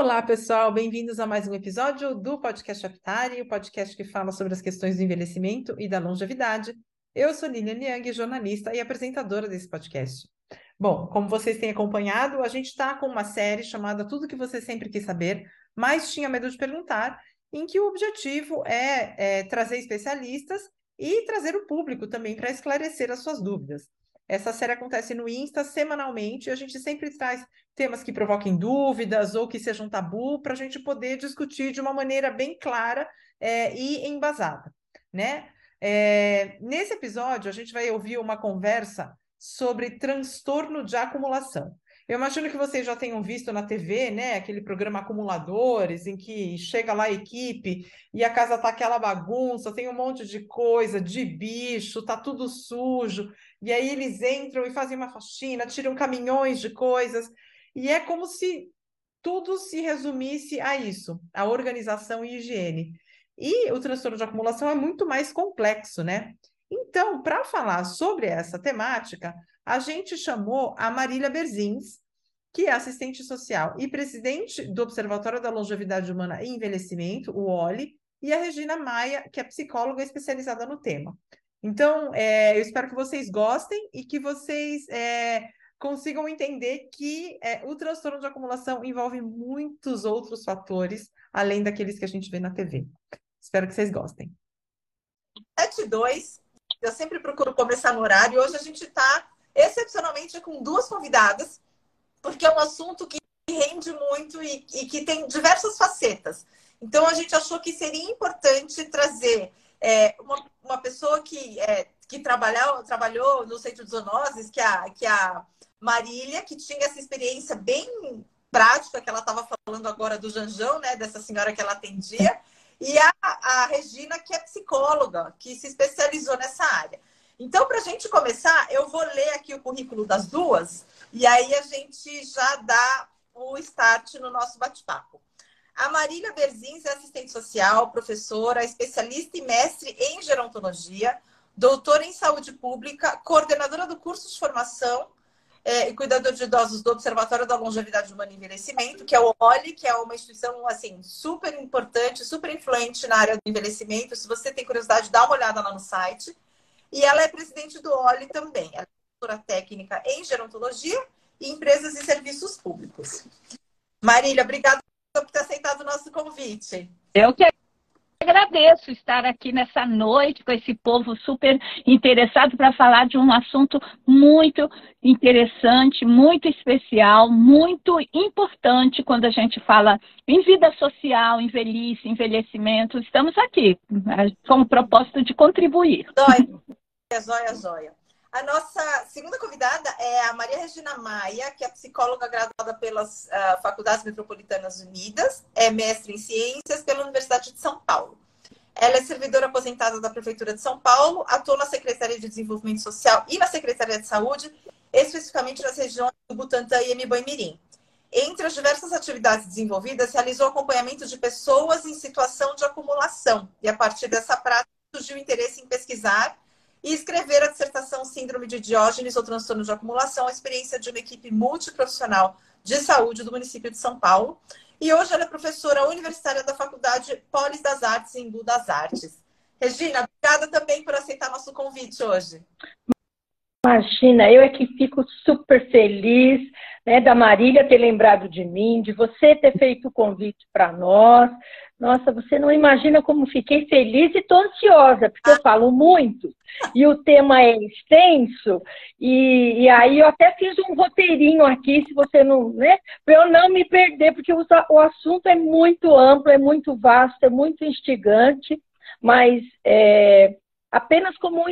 Olá, pessoal, bem-vindos a mais um episódio do Podcast Aptari, o podcast que fala sobre as questões do envelhecimento e da longevidade. Eu sou Lilian Yang, jornalista e apresentadora desse podcast. Bom, como vocês têm acompanhado, a gente está com uma série chamada Tudo que você sempre quis saber, mas tinha medo de perguntar, em que o objetivo é, é trazer especialistas e trazer o público também para esclarecer as suas dúvidas. Essa série acontece no Insta semanalmente. A gente sempre traz temas que provoquem dúvidas ou que sejam tabu para a gente poder discutir de uma maneira bem clara é, e embasada, né? É, nesse episódio, a gente vai ouvir uma conversa sobre transtorno de acumulação. Eu imagino que vocês já tenham visto na TV, né, aquele programa Acumuladores, em que chega lá a equipe e a casa tá aquela bagunça, tem um monte de coisa, de bicho, tá tudo sujo, e aí eles entram e fazem uma faxina, tiram caminhões de coisas, e é como se tudo se resumisse a isso, a organização e higiene. E o transtorno de acumulação é muito mais complexo, né? Então, para falar sobre essa temática, a gente chamou a Marília Berzins, que é assistente social e presidente do Observatório da Longevidade Humana e Envelhecimento, o OLI, e a Regina Maia, que é psicóloga especializada no tema. Então, é, eu espero que vocês gostem e que vocês é, consigam entender que é, o transtorno de acumulação envolve muitos outros fatores, além daqueles que a gente vê na TV. Espero que vocês gostem. 72, eu sempre procuro começar no horário. Hoje a gente está excepcionalmente com duas convidadas, porque é um assunto que rende muito e, e que tem diversas facetas. Então a gente achou que seria importante trazer é, uma, uma pessoa que, é, que trabalhou, trabalhou no centro de zoonoses, que é a, que é a Marília, que tinha essa experiência bem prática que ela estava falando agora do Janjão, né? Dessa senhora que ela atendia. E a, a Regina, que é psicóloga, que se especializou nessa área. Então, para a gente começar, eu vou ler aqui o currículo das duas e aí a gente já dá o start no nosso bate-papo. A Marília Berzins é assistente social, professora, especialista e mestre em gerontologia, doutora em saúde pública, coordenadora do curso de formação é, e cuidador de idosos do Observatório da Longevidade Humana e Envelhecimento, que é o OLI, que é uma instituição assim super importante, super influente na área do envelhecimento. Se você tem curiosidade, dá uma olhada lá no site. E ela é presidente do OLI também. Ela é doutora técnica em gerontologia e empresas e serviços públicos. Marília, obrigada por ter aceitado o nosso convite. Eu que agradeço estar aqui nessa noite com esse povo super interessado para falar de um assunto muito interessante, muito especial, muito importante quando a gente fala em vida social, em velhice, envelhecimento. Estamos aqui com o propósito de contribuir. Zóia, zóia, zóia. A nossa segunda convidada é a Maria Regina Maia, que é psicóloga graduada pelas uh, Faculdades Metropolitanas Unidas, é mestre em ciências pela Universidade de São Paulo. Ela é servidora aposentada da Prefeitura de São Paulo, atua na Secretaria de Desenvolvimento Social e na Secretaria de Saúde, especificamente nas regiões do Butantã e Mirim. Entre as diversas atividades desenvolvidas, realizou acompanhamento de pessoas em situação de acumulação. E a partir dessa prática, surgiu interesse em pesquisar e escrever a dissertação Síndrome de Diógenes ou Transtorno de Acumulação, a experiência de uma equipe multiprofissional de saúde do município de São Paulo. E hoje ela é professora universitária da Faculdade Polis das Artes em Embu Artes. Regina, obrigada também por aceitar nosso convite hoje. Imagina, eu é que fico super feliz né, da Marília ter lembrado de mim, de você ter feito o convite para nós. Nossa, você não imagina como fiquei feliz e estou ansiosa, porque eu falo muito e o tema é extenso. E, e, aí eu até fiz um roteirinho aqui, se você não, né, para eu não me perder, porque o, o assunto é muito amplo, é muito vasto, é muito instigante, mas é, apenas como um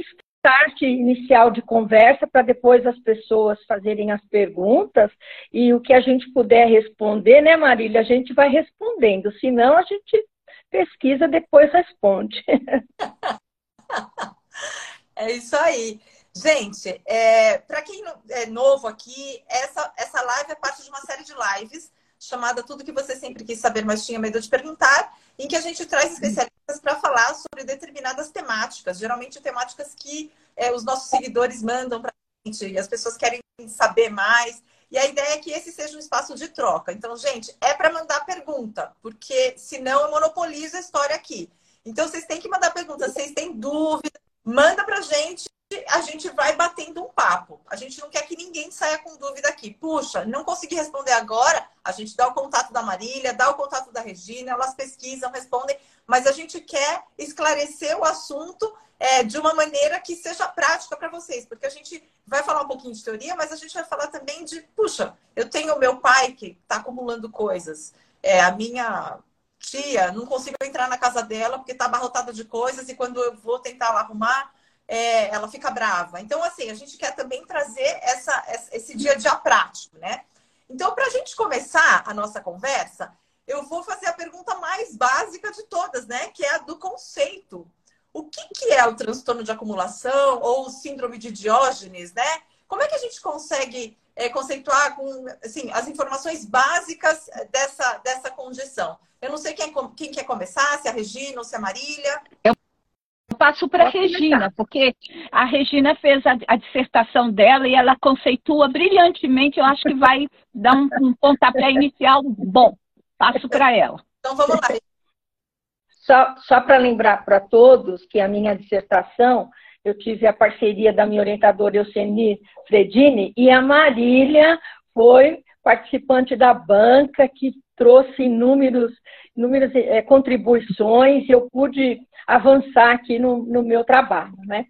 start inicial de conversa para depois as pessoas fazerem as perguntas e o que a gente puder responder, né, Marília? A gente vai respondendo, senão a gente pesquisa depois responde. é isso aí. Gente, é, para quem é novo aqui, essa, essa live é parte de uma série de lives chamada Tudo que você sempre quis saber, mas tinha medo de perguntar, em que a gente traz especialistas para falar sobre determinadas temáticas, geralmente temáticas que é, os nossos seguidores mandam para a gente, e as pessoas querem saber mais. E a ideia é que esse seja um espaço de troca. Então, gente, é para mandar pergunta, porque senão eu monopolizo a história aqui. Então, vocês têm que mandar perguntas. Vocês têm dúvida, manda para gente a gente vai batendo um papo. A gente não quer que ninguém saia com dúvida aqui. Puxa, não consegui responder agora. A gente dá o contato da Marília, dá o contato da Regina, elas pesquisam, respondem, mas a gente quer esclarecer o assunto é, de uma maneira que seja prática para vocês, porque a gente vai falar um pouquinho de teoria, mas a gente vai falar também de, puxa, eu tenho meu pai que está acumulando coisas, é, a minha tia, não consigo entrar na casa dela porque está abarrotada de coisas e quando eu vou tentar lá arrumar, é, ela fica brava. Então, assim, a gente quer também trazer essa, esse dia a dia prático, né? Então, para a gente começar a nossa conversa, eu vou fazer a pergunta mais básica de todas, né? Que é a do conceito. O que, que é o transtorno de acumulação ou síndrome de Diógenes, né? Como é que a gente consegue é, conceituar com assim, as informações básicas dessa, dessa condição? Eu não sei quem, quem quer começar, se é a Regina ou se é a Marília. Eu passo para a Regina, porque a Regina fez a, a, dissertação dela e ela conceitua brilhantemente. Eu acho que vai dar um, um pontapé inicial bom. Passo para ela. Então vamos lá. Só, só para lembrar para todos que a minha dissertação, eu tive a parceria da minha orientadora Euseni Fredini e a Marília foi participante da banca que trouxe inúmeros, inúmeras é, contribuições e eu pude avançar aqui no, no meu trabalho, né?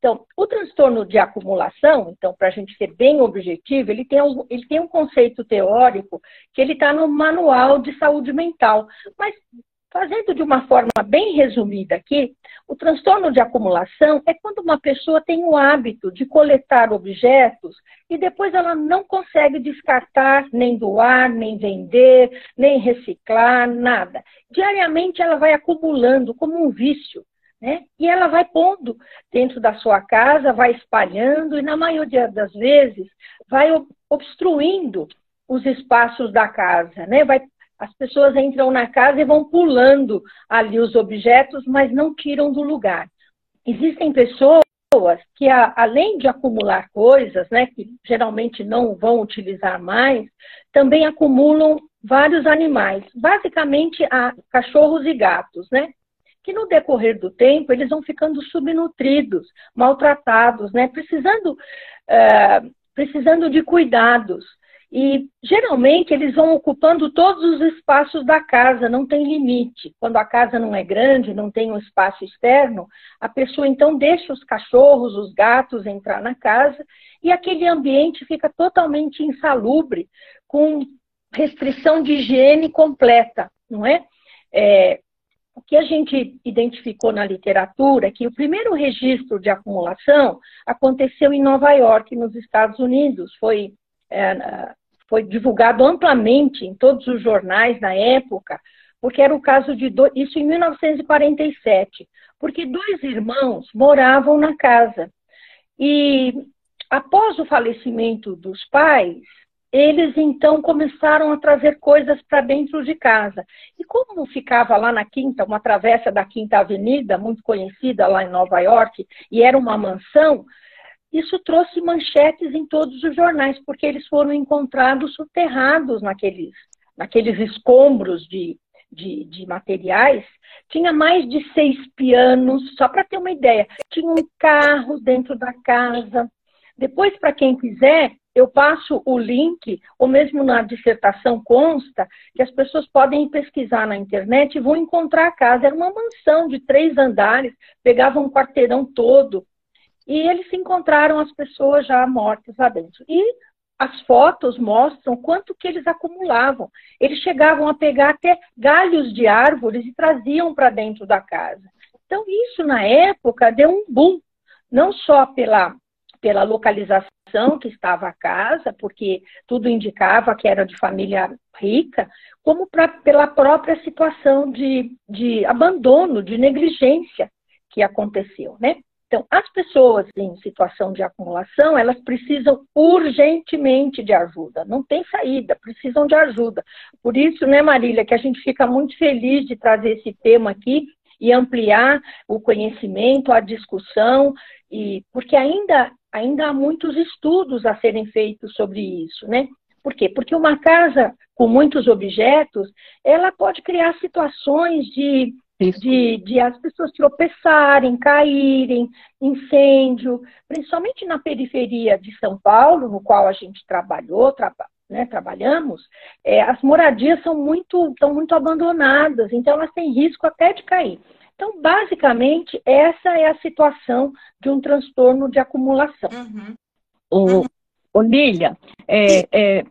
Então, o transtorno de acumulação, então, para a gente ser bem objetivo, ele tem, um, ele tem um conceito teórico que ele está no manual de saúde mental. Mas, fazendo de uma forma bem resumida aqui, o transtorno de acumulação é quando uma pessoa tem o hábito de coletar objetos e depois ela não consegue descartar, nem doar, nem vender, nem reciclar, nada. Diariamente ela vai acumulando como um vício. Né? E ela vai pondo dentro da sua casa, vai espalhando e, na maioria das vezes, vai obstruindo os espaços da casa. Né? Vai, as pessoas entram na casa e vão pulando ali os objetos, mas não tiram do lugar. Existem pessoas que, além de acumular coisas, né, que geralmente não vão utilizar mais, também acumulam vários animais, basicamente cachorros e gatos, né? que no decorrer do tempo eles vão ficando subnutridos, maltratados, né? precisando, é, precisando de cuidados. E geralmente eles vão ocupando todos os espaços da casa, não tem limite. Quando a casa não é grande, não tem um espaço externo, a pessoa então deixa os cachorros, os gatos entrar na casa e aquele ambiente fica totalmente insalubre, com restrição de higiene completa, não é? é o que a gente identificou na literatura é que o primeiro registro de acumulação aconteceu em Nova York, nos Estados Unidos. Foi, é, foi divulgado amplamente em todos os jornais na época, porque era o caso de do... isso em 1947, porque dois irmãos moravam na casa. E após o falecimento dos pais, eles então começaram a trazer coisas para dentro de casa. E como ficava lá na Quinta, uma travessa da Quinta Avenida, muito conhecida lá em Nova York, e era uma mansão, isso trouxe manchetes em todos os jornais, porque eles foram encontrados soterrados naqueles, naqueles escombros de, de, de materiais. Tinha mais de seis pianos, só para ter uma ideia. Tinha um carro dentro da casa. Depois, para quem quiser, eu passo o link, ou mesmo na dissertação consta, que as pessoas podem pesquisar na internet e vão encontrar a casa. Era uma mansão de três andares, pegava um quarteirão todo. E eles encontraram as pessoas já mortas lá dentro. E as fotos mostram quanto que eles acumulavam. Eles chegavam a pegar até galhos de árvores e traziam para dentro da casa. Então, isso na época deu um boom, não só pela pela localização que estava a casa, porque tudo indicava que era de família rica, como pra, pela própria situação de, de abandono, de negligência que aconteceu, né? Então, as pessoas em situação de acumulação, elas precisam urgentemente de ajuda. Não tem saída, precisam de ajuda. Por isso, né, Marília, que a gente fica muito feliz de trazer esse tema aqui e ampliar o conhecimento, a discussão, e porque ainda ainda há muitos estudos a serem feitos sobre isso, né? Por quê? Porque uma casa com muitos objetos, ela pode criar situações de, de, de as pessoas tropeçarem, caírem, incêndio, principalmente na periferia de São Paulo, no qual a gente trabalhou, traba, né, trabalhamos, é, as moradias são muito, estão muito abandonadas, então elas têm risco até de cair. Então, basicamente, essa é a situação de um transtorno de acumulação. Uhum. O, o Lília, é, é,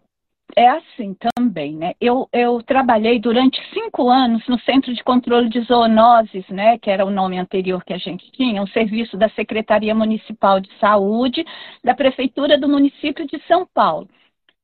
é assim também, né? Eu, eu trabalhei durante cinco anos no Centro de Controle de Zoonoses, né? Que era o nome anterior que a gente tinha, um serviço da Secretaria Municipal de Saúde da Prefeitura do município de São Paulo.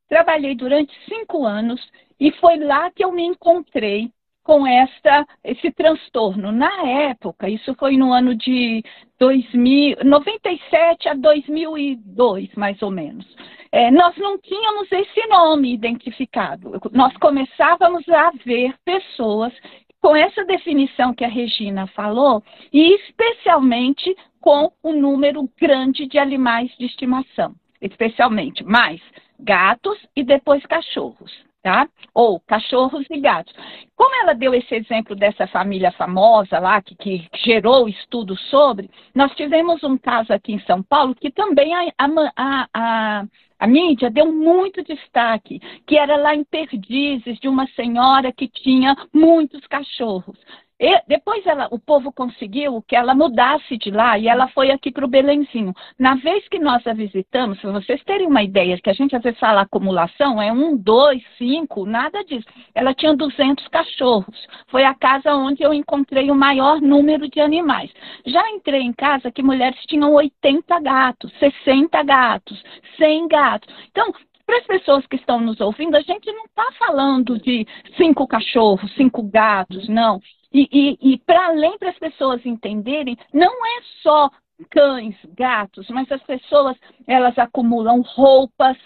Trabalhei durante cinco anos e foi lá que eu me encontrei com esta, esse transtorno. Na época, isso foi no ano de 2000, 97 a 2002, mais ou menos. É, nós não tínhamos esse nome identificado. Nós começávamos a ver pessoas com essa definição que a Regina falou, e especialmente com um número grande de animais de estimação, especialmente mais gatos e depois cachorros tá? Ou cachorros e gatos. Como ela deu esse exemplo dessa família famosa lá, que, que gerou estudo sobre, nós tivemos um caso aqui em São Paulo que também a, a, a, a mídia deu muito destaque, que era lá em Perdizes, de uma senhora que tinha muitos cachorros. E depois ela, o povo conseguiu que ela mudasse de lá e ela foi aqui para o Belenzinho. Na vez que nós a visitamos, para vocês terem uma ideia, que a gente às vezes fala acumulação, é um, dois, cinco, nada disso. Ela tinha 200 cachorros. Foi a casa onde eu encontrei o maior número de animais. Já entrei em casa que mulheres tinham 80 gatos, 60 gatos, 100 gatos. Então, para as pessoas que estão nos ouvindo, a gente não está falando de cinco cachorros, cinco gatos, não. E, e, e para além para as pessoas entenderem, não é só cães, gatos, mas as pessoas elas acumulam roupas,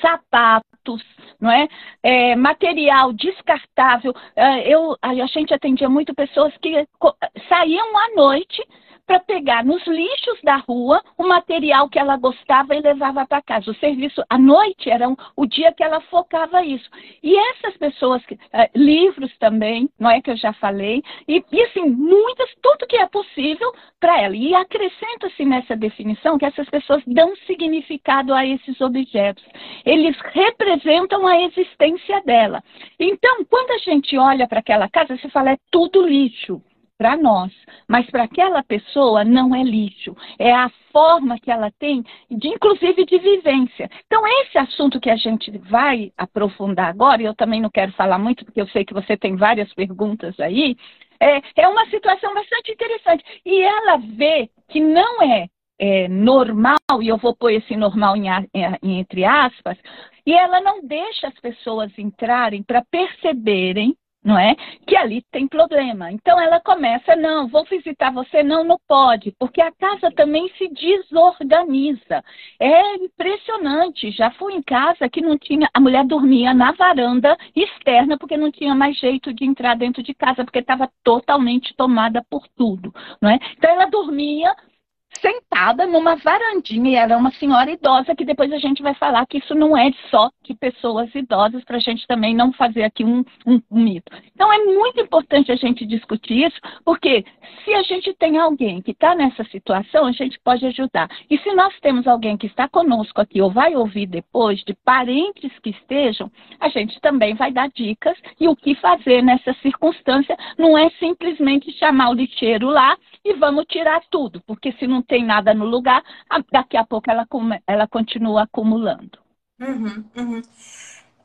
sapatos, não é? é material descartável. É, eu, a gente atendia muito pessoas que saíam à noite para pegar nos lixos da rua o material que ela gostava e levava para casa. O serviço à noite era um, o dia que ela focava isso. E essas pessoas, eh, livros também, não é que eu já falei, e, e assim, muitas, tudo que é possível para ela. E acrescenta-se nessa definição que essas pessoas dão significado a esses objetos. Eles representam a existência dela. Então, quando a gente olha para aquela casa, você fala, é tudo lixo para nós, mas para aquela pessoa não é lixo, é a forma que ela tem, de inclusive de vivência. Então, esse assunto que a gente vai aprofundar agora, e eu também não quero falar muito, porque eu sei que você tem várias perguntas aí, é, é uma situação bastante interessante. E ela vê que não é, é normal, e eu vou pôr esse normal em, em, entre aspas, e ela não deixa as pessoas entrarem para perceberem não é? Que ali tem problema. Então ela começa, não, vou visitar você, não, não pode, porque a casa também se desorganiza. É impressionante. Já fui em casa que não tinha, a mulher dormia na varanda externa porque não tinha mais jeito de entrar dentro de casa porque estava totalmente tomada por tudo, não é? Então ela dormia sentada numa varandinha e ela é uma senhora idosa que depois a gente vai falar que isso não é só de pessoas idosas para a gente também não fazer aqui um, um, um, mito. Então é muito importante a gente discutir isso porque se a gente tem alguém que está nessa situação a gente pode ajudar e se nós temos alguém que está conosco aqui ou vai ouvir depois de parentes que estejam a gente também vai dar dicas e o que fazer nessa circunstância não é simplesmente chamar o lixeiro lá e vamos tirar tudo porque se não tem nada no lugar, daqui a pouco ela, ela continua acumulando. Uhum, uhum.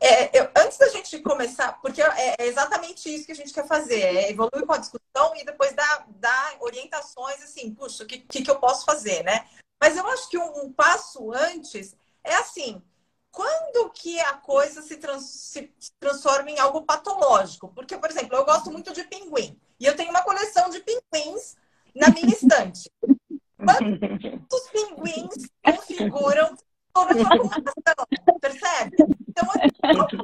É, eu, antes da gente começar, porque é, é, exatamente isso que a gente quer fazer, é evoluir com a discussão e depois dar, dar orientações assim, puxa, o que, que, que, eu posso fazer, né? Mas eu acho que um, um, passo antes é assim, quando que a coisa se, trans, se transforma em algo patológico? Porque, por exemplo, eu gosto muito de pinguim e eu tenho uma coleção de pinguins na minha estante. Quantos pinguins configuram toda a população? Percebe? Então, assim,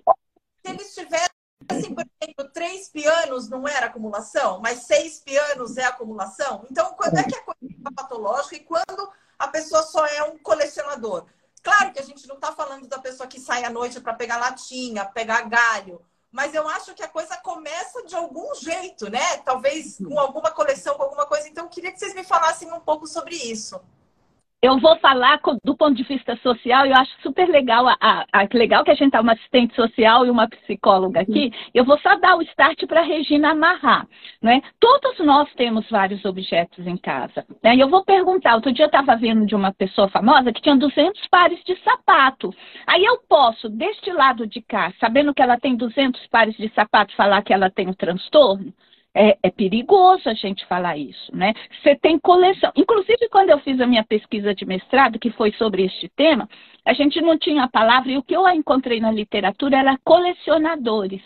se eles tivessem, por exemplo, três pianos não era acumulação, mas seis pianos é acumulação. Então, quando é que a coisa é patológica e quando a pessoa só é um colecionador? Claro que a gente não está falando da pessoa que sai à noite para pegar latinha, pegar galho, mas eu acho que a coisa começa de algum jeito, né? Talvez com alguma coleção, com alguma coisa. Então, eu queria que vocês me falassem um pouco sobre isso. Eu vou falar do ponto de vista social, eu acho super legal, a, a, a legal que a gente está uma assistente social e uma psicóloga aqui. Uhum. Eu vou só dar o start para a Regina amarrar. Né? Todos nós temos vários objetos em casa. Né? E eu vou perguntar, outro dia eu estava vendo de uma pessoa famosa que tinha 200 pares de sapato. Aí eu posso, deste lado de cá, sabendo que ela tem 200 pares de sapato, falar que ela tem um transtorno? É, é, perigoso a gente falar isso, né? Você tem coleção. Inclusive, quando eu fiz a minha pesquisa de mestrado, que foi sobre este tema, a gente não tinha a palavra, e o que eu encontrei na literatura era colecionadores.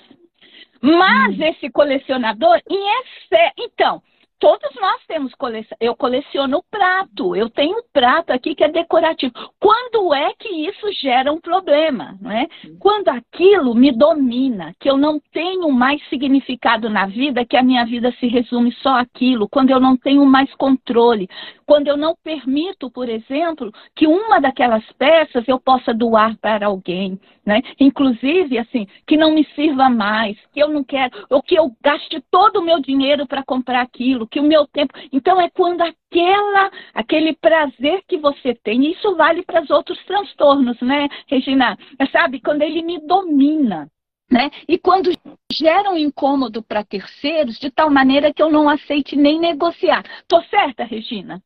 Mas hum. esse colecionador, em excesso. Então, Todos nós temos coleção. Eu coleciono prato. Eu tenho um prato aqui que é decorativo. Quando é que isso gera um problema? Não é? Quando aquilo me domina, que eu não tenho mais significado na vida, que a minha vida se resume só aquilo. Quando eu não tenho mais controle. Quando eu não permito, por exemplo, que uma daquelas peças eu possa doar para alguém. Né? Inclusive, assim, que não me sirva mais, que eu não quero, ou que eu gaste todo o meu dinheiro para comprar aquilo que o meu tempo. Então é quando aquela, aquele prazer que você tem, isso vale para os outros transtornos, né, Regina? É, sabe, quando ele me domina. Né? E quando gera um incômodo para terceiros, de tal maneira que eu não aceite nem negociar. Tô certa, Regina?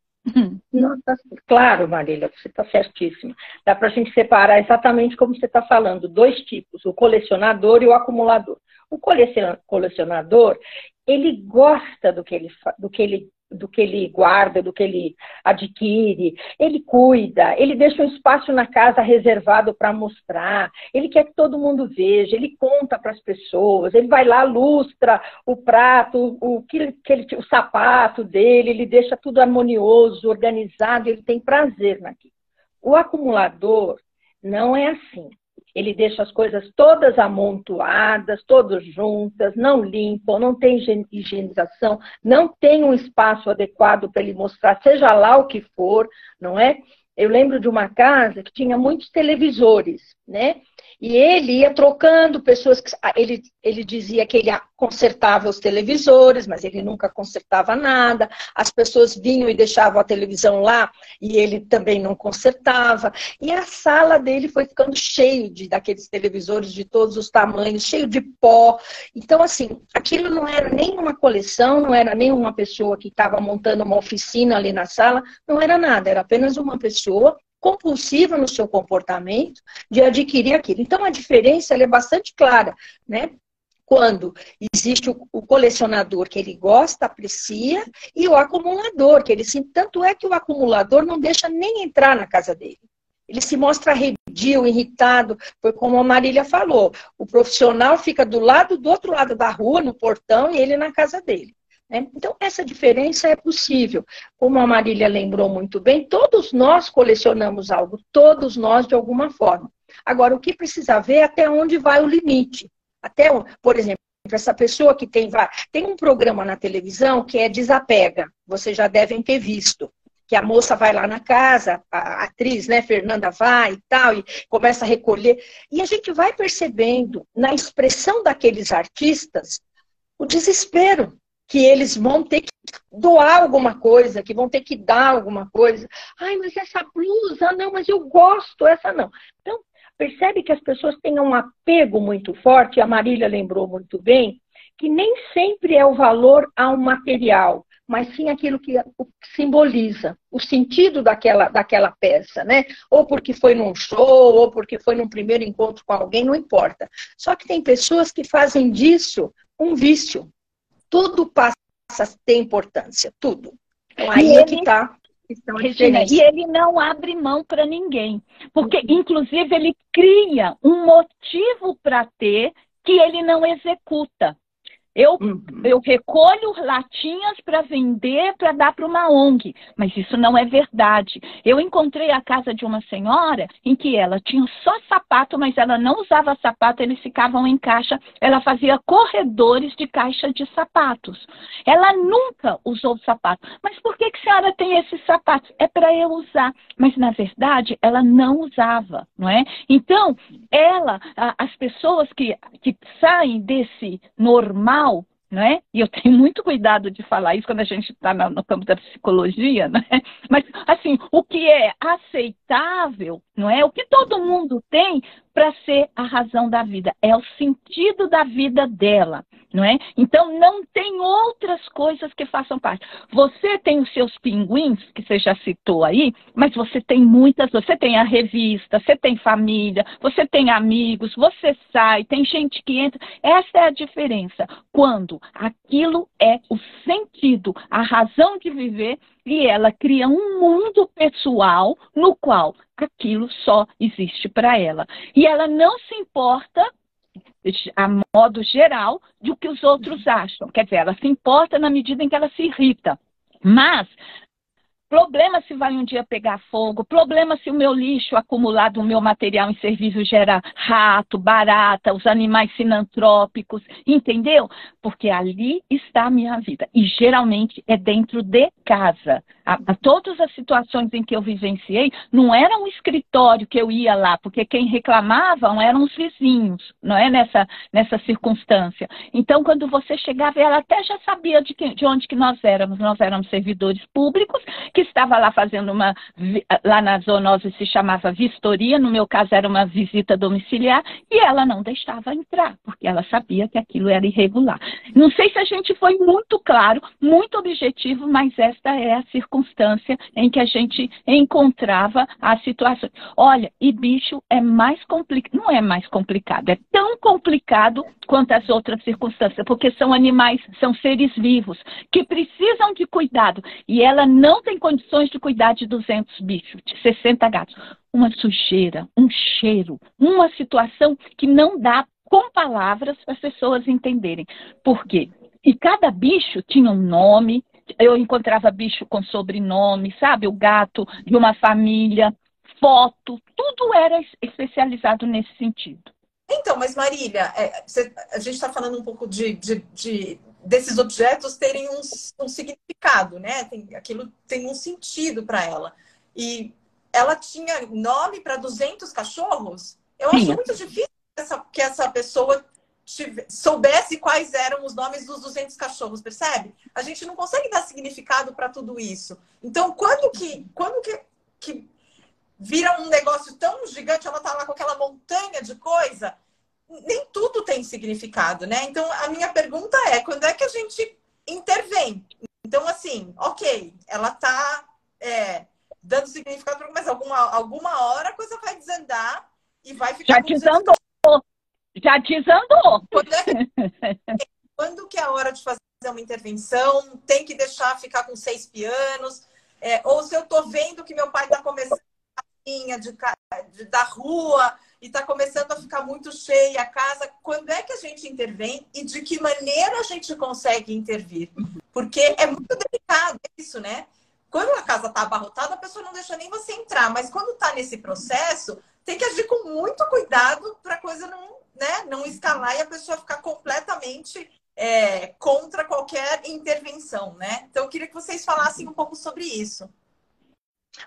Não, tá, claro, Marília, você está certíssima. Dá para a gente separar exatamente como você está falando, dois tipos, o colecionador e o acumulador. O colecionador, ele gosta do que ele, do que ele do que ele guarda, do que ele adquire, ele cuida, ele deixa um espaço na casa reservado para mostrar, ele quer que todo mundo veja, ele conta para as pessoas, ele vai lá, lustra o prato, o, que, que ele, o sapato dele, ele deixa tudo harmonioso, organizado, ele tem prazer naquilo. O acumulador não é assim. Ele deixa as coisas todas amontoadas, todas juntas, não limpam, não tem higienização, não tem um espaço adequado para ele mostrar, seja lá o que for, não é? Eu lembro de uma casa que tinha muitos televisores, né? E ele ia trocando pessoas que ele, ele dizia que ele consertava os televisores, mas ele nunca consertava nada. As pessoas vinham e deixavam a televisão lá e ele também não consertava. E a sala dele foi ficando cheio de daqueles televisores de todos os tamanhos, cheio de pó. Então assim, aquilo não era nem uma coleção, não era nem uma pessoa que estava montando uma oficina ali na sala, não era nada, era apenas uma pessoa compulsiva no seu comportamento de adquirir aquilo. Então, a diferença é bastante clara, né? Quando existe o, colecionador que ele gosta, aprecia, e o acumulador, que ele sim, tanto é que o acumulador não deixa nem entrar na casa dele. Ele se mostra arredio, irritado, foi como a Marília falou. O profissional fica do lado do outro lado da rua, no portão, e ele na casa dele. Né? Então, essa diferença é possível. Como a Marília lembrou muito bem, todos nós colecionamos algo, todos nós de alguma forma. Agora, o que precisa ver é até onde vai o limite. Até, por exemplo, essa pessoa que tem. Tem um programa na televisão que é Desapega, vocês já devem ter visto. Que a moça vai lá na casa, a atriz, né, Fernanda vai e tal, e começa a recolher. E a gente vai percebendo na expressão daqueles artistas o desespero que eles vão ter que doar alguma coisa, que vão ter que dar alguma coisa. Ai, mas essa blusa, não, mas eu gosto, essa não. Então, percebe que as pessoas têm um apego muito forte, a Marília lembrou muito bem, que nem sempre é o valor ao material, mas sim aquilo que simboliza, o sentido daquela, daquela peça, né? Ou porque foi num show, ou porque foi num primeiro encontro com alguém, não importa. Só que tem pessoas que fazem disso um vício, tudo passa a ter importância, tudo. Então, aí é que está. Regina, e ele não abre mão para ninguém. Porque, uhum. inclusive, ele cria um motivo para ter que ele não executa. Eu, uhum. eu recolho latinhas para vender, para dar para uma ONG, mas isso não é verdade. Eu encontrei a casa de uma senhora em que ela tinha só sapato, mas ela não usava sapato, eles ficavam em caixa, ela fazia corredores de caixa de sapatos. Ela nunca usou sapato. Mas por que, que a senhora tem esses sapatos? É para eu usar. Mas, na verdade, ela não usava, não é? Então, ela, as pessoas que, que saem desse normal, né? E eu tenho muito cuidado de falar isso quando a gente está no campo da psicologia, né? Mas, assim, o que é aceitável, não é? O que todo mundo tem para ser a razão da vida, é o sentido da vida dela, não é? Então não tem outras coisas que façam parte. Você tem os seus pinguins, que você já citou aí, mas você tem muitas, você tem a revista, você tem família, você tem amigos, você sai, tem gente que entra. Essa é a diferença. Quando aquilo é o sentido, a razão de viver e ela cria um mundo pessoal no qual aquilo só existe para ela. E ela não se importa a modo geral do que os outros acham. Quer dizer, ela se importa na medida em que ela se irrita. Mas Problema se vai um dia pegar fogo, problema se o meu lixo acumulado, o meu material em serviço gera rato, barata, os animais sinantrópicos, entendeu? Porque ali está a minha vida. E geralmente é dentro de casa. A, a, todas as situações em que eu vivenciei, não era um escritório que eu ia lá, porque quem reclamavam eram os vizinhos, não é nessa, nessa circunstância. Então, quando você chegava, ela até já sabia de, de onde que nós éramos. Nós éramos servidores públicos que estava lá fazendo uma, lá na zoonose se chamava vistoria, no meu caso era uma visita domiciliar, e ela não deixava entrar, porque ela sabia que aquilo era irregular. Não sei se a gente foi muito claro, muito objetivo, mas esta é a circunstância em que a gente encontrava a situação. Olha, e bicho é mais complicado, não é mais complicado, é tão complicado quanto as outras circunstâncias, porque são animais, são seres vivos que precisam de cuidado e ela não tem condições de cuidar de 200 bichos, de 60 gatos. Uma sujeira, um cheiro, uma situação que não dá com palavras para as pessoas entenderem. Por quê? E cada bicho tinha um nome, eu encontrava bicho com sobrenome, sabe? O gato de uma família, foto, tudo era especializado nesse sentido. Então, mas Marília, é, a gente está falando um pouco de, de, de, desses objetos terem um, um significado, né? Tem, aquilo tem um sentido para ela. E ela tinha nome para 200 cachorros? Eu Sim. acho muito difícil essa, que essa pessoa tive, soubesse quais eram os nomes dos 200 cachorros, percebe? A gente não consegue dar significado para tudo isso. Então, quando que, quando que, que vira um negócio tão gigante, ela tá lá com aquela montanha de coisa, nem tudo tem significado, né? Então, a minha pergunta é, quando é que a gente intervém? Então, assim, ok, ela tá é, dando significado, mas alguma, alguma hora a coisa vai desandar e vai ficar... Já desandou! Já desandou! Quando, é que, quando que é a hora de fazer uma intervenção? Tem que deixar ficar com seis pianos? É, ou se eu tô vendo que meu pai tá começando a de, de, da rua e está começando a ficar muito cheia a casa, quando é que a gente intervém e de que maneira a gente consegue intervir? Porque é muito delicado isso, né? Quando a casa está abarrotada, a pessoa não deixa nem você entrar, mas quando está nesse processo, tem que agir com muito cuidado para a coisa não, né, não escalar e a pessoa ficar completamente é, contra qualquer intervenção, né? Então, eu queria que vocês falassem um pouco sobre isso.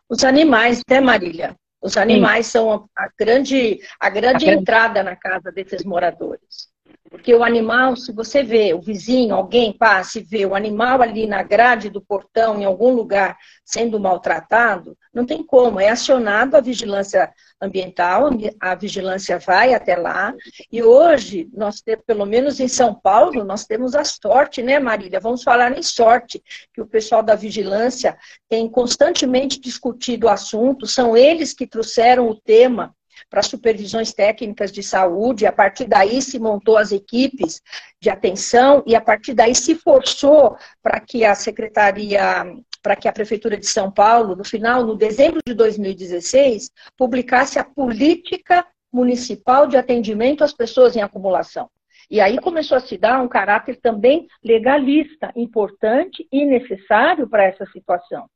Os animais, né, Marília? Os animais Sim. são a grande, a grande a entrada na casa desses moradores. Porque o animal, se você vê o vizinho, alguém passa e vê o animal ali na grade do portão, em algum lugar, sendo maltratado, não tem como. É acionado a vigilância ambiental, a vigilância vai até lá. E hoje, nós temos, pelo menos em São Paulo, nós temos a sorte, né, Marília? Vamos falar em sorte, que o pessoal da vigilância tem constantemente discutido o assunto, são eles que trouxeram o tema para supervisões técnicas de saúde, a partir daí se montou as equipes de atenção e a partir daí se forçou para que a secretaria para que a Prefeitura de São Paulo, no final, no dezembro de 2016, publicasse a política municipal de atendimento às pessoas em acumulação. E aí começou a se dar um caráter também legalista, importante e necessário para essa situação.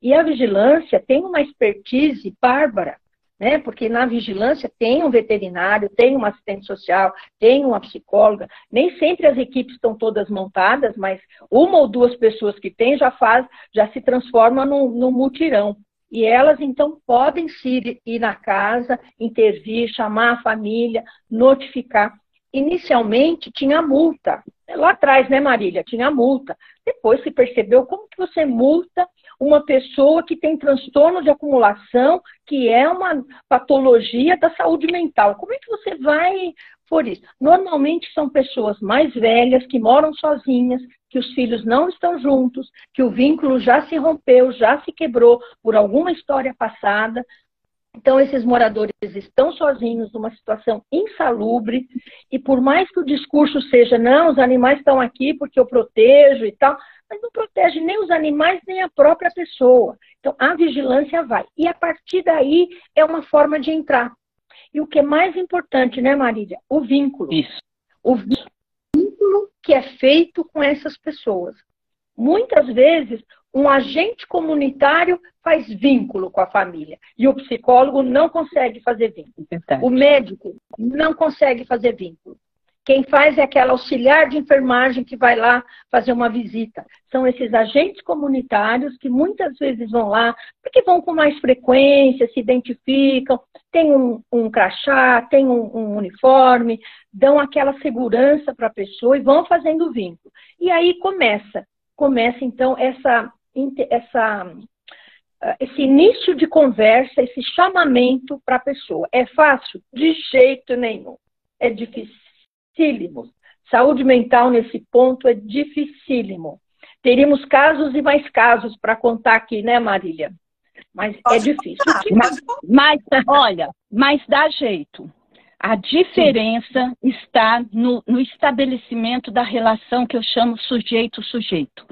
E a vigilância tem uma expertise bárbara, né? Porque na vigilância tem um veterinário, tem um assistente social, tem uma psicóloga. Nem sempre as equipes estão todas montadas, mas uma ou duas pessoas que tem já faz, já se transforma num, num mutirão. E elas, então, podem se ir na casa, intervir, chamar a família, notificar. Inicialmente tinha multa. Lá atrás, né, Marília? Tinha multa. Depois se percebeu como que você multa uma pessoa que tem transtorno de acumulação, que é uma patologia da saúde mental. Como é que você vai por isso? Normalmente são pessoas mais velhas, que moram sozinhas, que os filhos não estão juntos, que o vínculo já se rompeu, já se quebrou por alguma história passada. Então, esses moradores estão sozinhos numa situação insalubre, e por mais que o discurso seja, não, os animais estão aqui porque eu protejo e tal, mas não protege nem os animais, nem a própria pessoa. Então, a vigilância vai. E a partir daí é uma forma de entrar. E o que é mais importante, né, Marília? O vínculo. Isso. O vínculo que é feito com essas pessoas. Muitas vezes, um agente comunitário faz vínculo com a família e o psicólogo não consegue fazer vínculo. Verdade. O médico não consegue fazer vínculo. Quem faz é aquela auxiliar de enfermagem que vai lá fazer uma visita. São esses agentes comunitários que muitas vezes vão lá, porque vão com mais frequência, se identificam, tem um, um crachá, tem um, um uniforme, dão aquela segurança para a pessoa e vão fazendo vínculo. E aí começa, começa então essa, essa esse início de conversa, esse chamamento para a pessoa. É fácil? De jeito nenhum. É difícil dificílimo. Saúde mental nesse ponto é dificílimo. Teríamos casos e mais casos para contar aqui, né, Marília? Mas é Pode é difícil. Mas, mas, olha, mas dá jeito. A diferença Sim. está no, no, estabelecimento da relação que eu chamo sujeito-sujeito.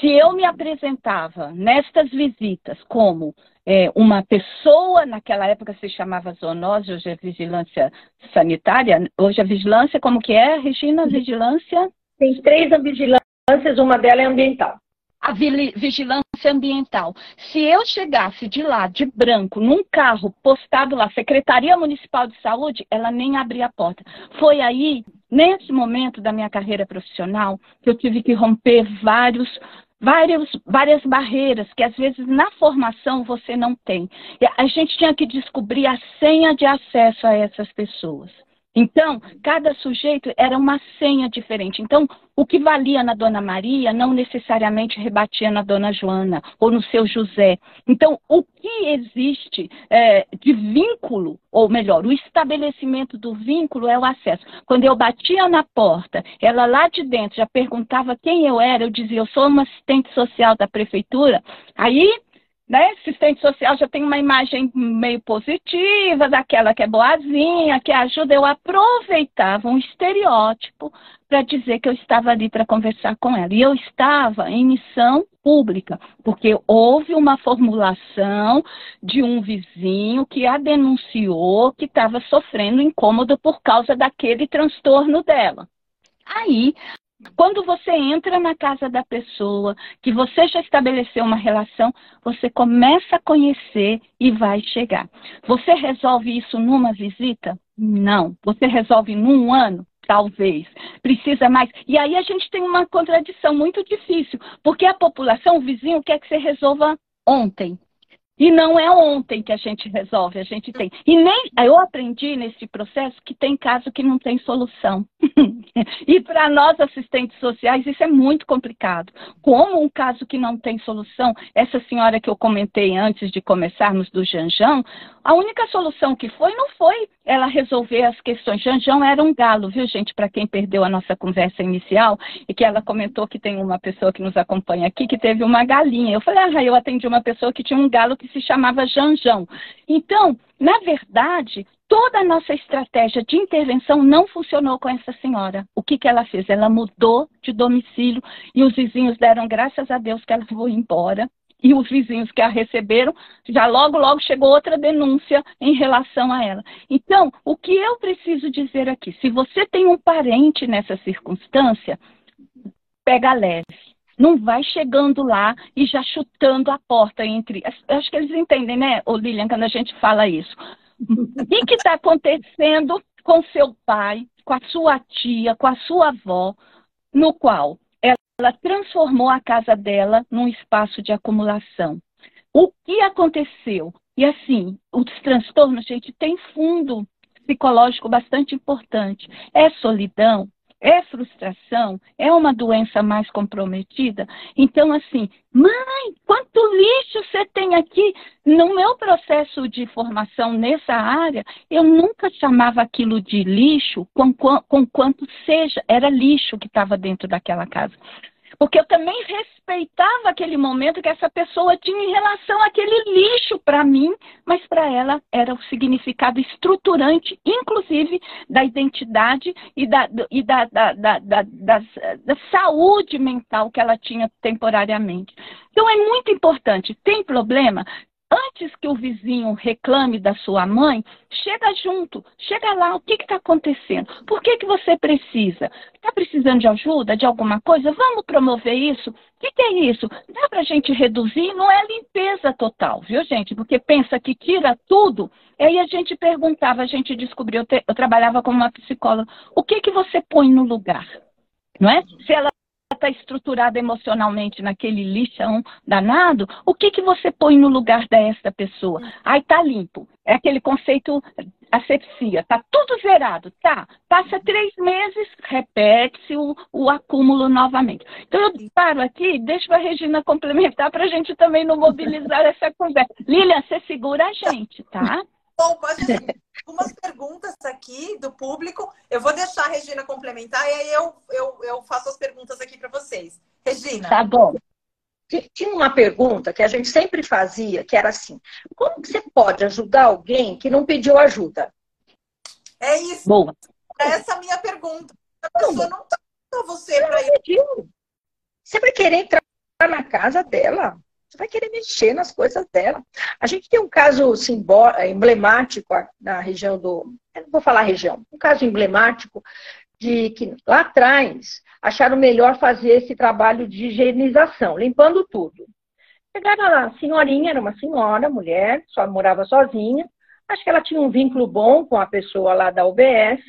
Se eu me apresentava nestas visitas como é, uma pessoa, naquela época se chamava zoonose, hoje é vigilância sanitária, hoje a vigilância, como que é, Regina, vigilância? Tem três vigilâncias, uma delas é ambiental a vigilância ambiental. Se eu chegasse de lá, de branco, num carro postado lá, Secretaria Municipal de Saúde, ela nem abria a porta. Foi aí, nesse momento da minha carreira profissional, que eu tive que romper vários várias, várias barreiras que às vezes na formação você não tem. A gente tinha que descobrir a senha de acesso a essas pessoas. Então, cada sujeito era uma senha diferente. Então, o que valia na Dona Maria não necessariamente rebatia na Dona Joana ou no seu José. Então, o que existe é, de vínculo, ou melhor, o estabelecimento do vínculo é o acesso. Quando eu batia na porta, ela lá de dentro já perguntava quem eu era, eu dizia, eu sou uma assistente social da prefeitura. Aí né? Assistente social já tem uma imagem meio positiva, daquela que é boazinha, que ajuda. Eu aproveitava um estereótipo para dizer que eu estava ali para conversar com ela. E eu estava em missão pública, porque houve uma formulação de um vizinho que a denunciou que estava sofrendo incômodo por causa daquele transtorno dela. Aí quando você entra na casa da pessoa, que você já estabeleceu uma relação, você começa a conhecer e vai chegar. Você resolve isso numa visita? Não. Você resolve num ano? Talvez. Precisa mais. E aí a gente tem uma contradição muito difícil, porque a população, o vizinho, quer que você resolva ontem. E não é ontem que a gente resolve, a gente tem. E nem eu aprendi nesse processo que tem caso que não tem solução. e para nós assistentes sociais isso é muito complicado. Como um caso que não tem solução, essa senhora que eu comentei antes de começarmos do Janjão, a única solução que foi não foi ela resolver as questões. Janjão era um galo, viu, gente, para quem perdeu a nossa conversa inicial e que ela comentou que tem uma pessoa que nos acompanha aqui que teve uma galinha. Eu falei, ah, eu atendi uma pessoa que tinha um galo que se chamava Janjão. Então, na verdade, toda a nossa estratégia de intervenção não funcionou com essa senhora. O que, que ela fez? Ela mudou de domicílio e os vizinhos deram graças a Deus que ela foi embora e os vizinhos que a receberam, já logo, logo chegou outra denúncia em relação a ela. Então, o que eu preciso dizer aqui? Se você tem um parente nessa circunstância, pega leve. Não vai chegando lá e já chutando a porta entre. Acho que eles entendem, né, ô Lilian, quando a gente fala isso. O que está acontecendo com seu pai, com a sua tia, com a sua avó, no qual ela transformou a casa dela num espaço de acumulação. O que aconteceu? E assim, os transtornos, gente, tem fundo psicológico bastante importante. É solidão, é frustração, é uma doença mais comprometida. Então, assim, mãe, quanto lixo você tem aqui? No meu processo de formação nessa área, eu nunca chamava aquilo de lixo com, com, com quanto seja, era lixo que estava dentro daquela casa. Porque eu também respeitava aquele momento que essa pessoa tinha em relação àquele lixo para mim, mas para ela era o significado estruturante, inclusive da identidade e da, e da, da, da, da, da, saúde mental que ela tinha temporariamente. Então é muito importante. Tem problema? Antes que o vizinho reclame da sua mãe, chega junto, chega lá, o que está acontecendo? Por que, que você precisa? Está precisando de ajuda, de alguma coisa? Vamos promover isso? O que, que é isso? Dá para a gente reduzir? Não é limpeza total, viu, gente? Porque pensa que tira tudo. E aí a gente perguntava, a gente descobriu, eu, te, eu trabalhava como uma psicóloga, o que, que você põe no lugar? Não é? Se ela está estruturada emocionalmente naquele lixão danado, o que, que você põe no lugar dessa pessoa? Aí tá limpo. É aquele conceito asepsia, tá tudo zerado, tá? Passa três meses, repete-se o, o acúmulo novamente. Então eu paro aqui, deixo a Regina complementar para a gente também não mobilizar essa conversa. Lilian, você segura a gente, tá? Bom, pode algumas perguntas aqui do público. Eu vou deixar a Regina complementar e aí eu, eu, eu faço as perguntas aqui para vocês. Regina. Tá bom. Tinha uma pergunta que a gente sempre fazia, que era assim: como que você pode ajudar alguém que não pediu ajuda? É isso. Boa. Essa é a minha pergunta. A pessoa não está você para ir. Você vai querer entrar na casa dela? Você vai querer mexer nas coisas dela. A gente tem um caso é, emblemático na região do. Eu não vou falar região, um caso emblemático de que lá atrás acharam melhor fazer esse trabalho de higienização, limpando tudo. Pegaram lá, a senhorinha, era uma senhora, mulher, só morava sozinha. Acho que ela tinha um vínculo bom com a pessoa lá da UBS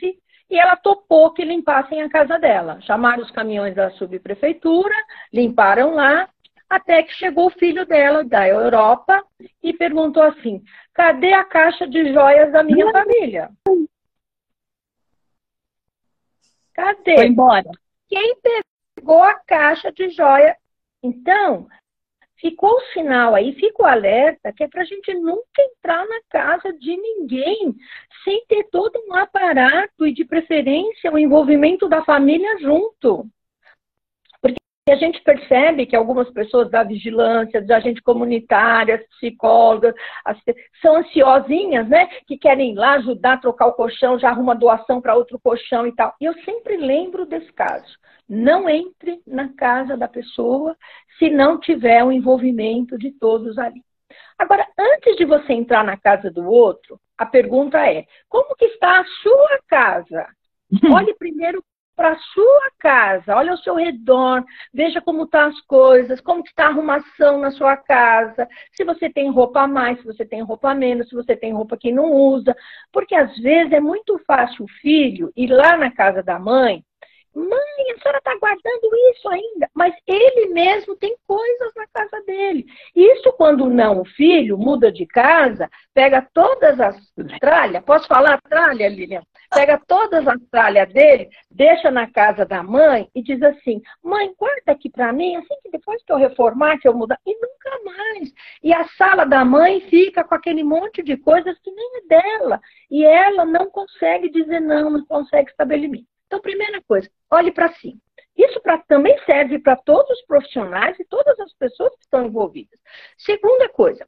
e ela topou que limpassem a casa dela. Chamaram os caminhões da subprefeitura, limparam lá até que chegou o filho dela, da Europa, e perguntou assim: cadê a caixa de joias da minha família? Cadê? Foi embora. Quem pegou a caixa de joia? Então, ficou o sinal aí, fica o alerta, que é para a gente nunca entrar na casa de ninguém sem ter todo um aparato e, de preferência, o envolvimento da família junto. E a gente percebe que algumas pessoas da vigilância, da agente comunitária, psicólogas, são ansiosinhas, né? Que querem ir lá ajudar a trocar o colchão, já arruma doação para outro colchão e tal. E eu sempre lembro desse caso. Não entre na casa da pessoa se não tiver o envolvimento de todos ali. Agora, antes de você entrar na casa do outro, a pergunta é: como que está a sua casa? Olhe primeiro para sua casa, olha ao seu redor, veja como estão tá as coisas, como está a arrumação na sua casa, se você tem roupa a mais, se você tem roupa a menos, se você tem roupa que não usa, porque às vezes é muito fácil o filho ir lá na casa da mãe Mãe, a senhora está guardando isso ainda? Mas ele mesmo tem coisas na casa dele. Isso quando não, o filho muda de casa, pega todas as tralhas, posso falar tralha, Lilian? Pega todas as tralhas dele, deixa na casa da mãe e diz assim: mãe, guarda aqui para mim, assim que depois que eu reformar, que eu mudar. E nunca mais. E a sala da mãe fica com aquele monte de coisas que nem é dela. E ela não consegue dizer não, não consegue estabelecer. Então, primeira coisa, olhe para si. Isso pra, também serve para todos os profissionais e todas as pessoas que estão envolvidas. Segunda coisa,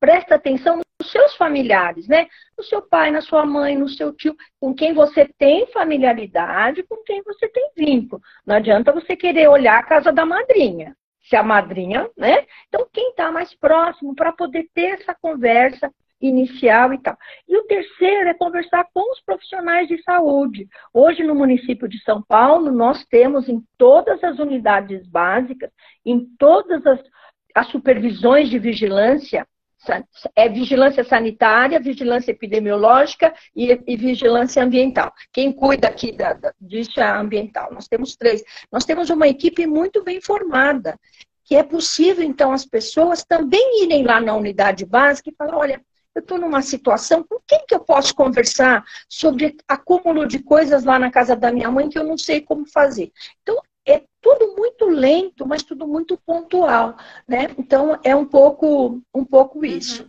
presta atenção seus familiares, né? No seu pai, na sua mãe, no seu tio, com quem você tem familiaridade, com quem você tem vínculo. Não adianta você querer olhar a casa da madrinha. ser a madrinha, né? Então, quem está mais próximo para poder ter essa conversa inicial e tal. E o terceiro é conversar com os profissionais de saúde. Hoje, no município de São Paulo, nós temos em todas as unidades básicas, em todas as, as supervisões de vigilância, é vigilância sanitária, vigilância epidemiológica e, e vigilância ambiental. Quem cuida aqui da, da, disso é a ambiental. Nós temos três. Nós temos uma equipe muito bem formada, que é possível, então, as pessoas também irem lá na unidade básica e falar, olha, eu estou numa situação, com quem que eu posso conversar sobre acúmulo de coisas lá na casa da minha mãe que eu não sei como fazer? Então, é tudo muito lento, mas tudo muito pontual, né? Então, é um pouco, um pouco isso. Uhum.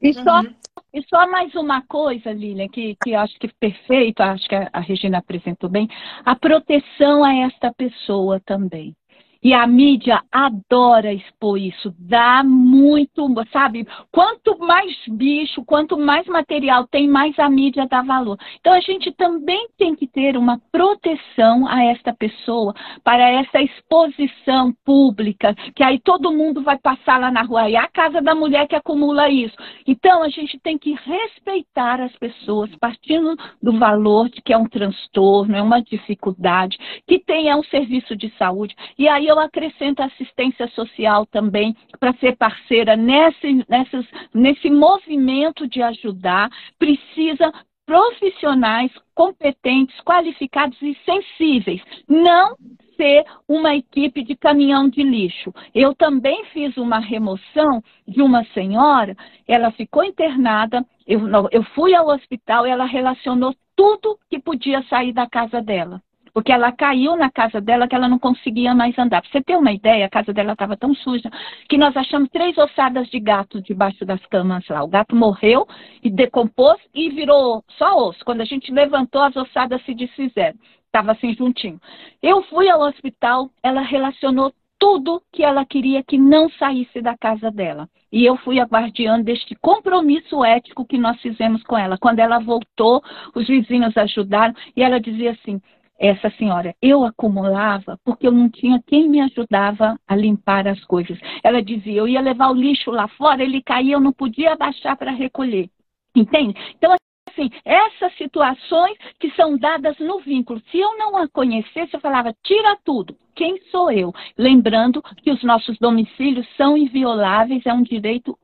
E só, uhum. e só mais uma coisa, Lilian, que, que acho que é perfeito, acho que a Regina apresentou bem, a proteção a esta pessoa também. E a mídia adora expor isso, dá muito, sabe? Quanto mais bicho, quanto mais material tem, mais a mídia dá valor. Então a gente também tem que ter uma proteção a esta pessoa para essa exposição pública, que aí todo mundo vai passar lá na rua. E é a casa da mulher que acumula isso. Então a gente tem que respeitar as pessoas, partindo do valor de que é um transtorno, é uma dificuldade, que tenha um serviço de saúde. E aí eu acrescento assistência social também para ser parceira nesse, nessas, nesse movimento de ajudar. Precisa profissionais competentes, qualificados e sensíveis. Não ser uma equipe de caminhão de lixo. Eu também fiz uma remoção de uma senhora, ela ficou internada, eu, eu fui ao hospital, ela relacionou tudo que podia sair da casa dela porque ela caiu na casa dela que ela não conseguia mais andar. Para você ter uma ideia, a casa dela estava tão suja que nós achamos três ossadas de gato debaixo das camas lá. O gato morreu e decompôs e virou só osso. Quando a gente levantou, as ossadas se desfizeram. Estava assim juntinho. Eu fui ao hospital, ela relacionou tudo que ela queria que não saísse da casa dela. E eu fui a guardiã deste compromisso ético que nós fizemos com ela. Quando ela voltou, os vizinhos ajudaram e ela dizia assim: essa senhora, eu acumulava porque eu não tinha quem me ajudava a limpar as coisas. Ela dizia, eu ia levar o lixo lá fora, ele caía, eu não podia abaixar para recolher. Entende? Então, assim, essas situações que são dadas no vínculo. Se eu não a conhecesse, eu falava, tira tudo. Quem sou eu? Lembrando que os nossos domicílios são invioláveis, é um direito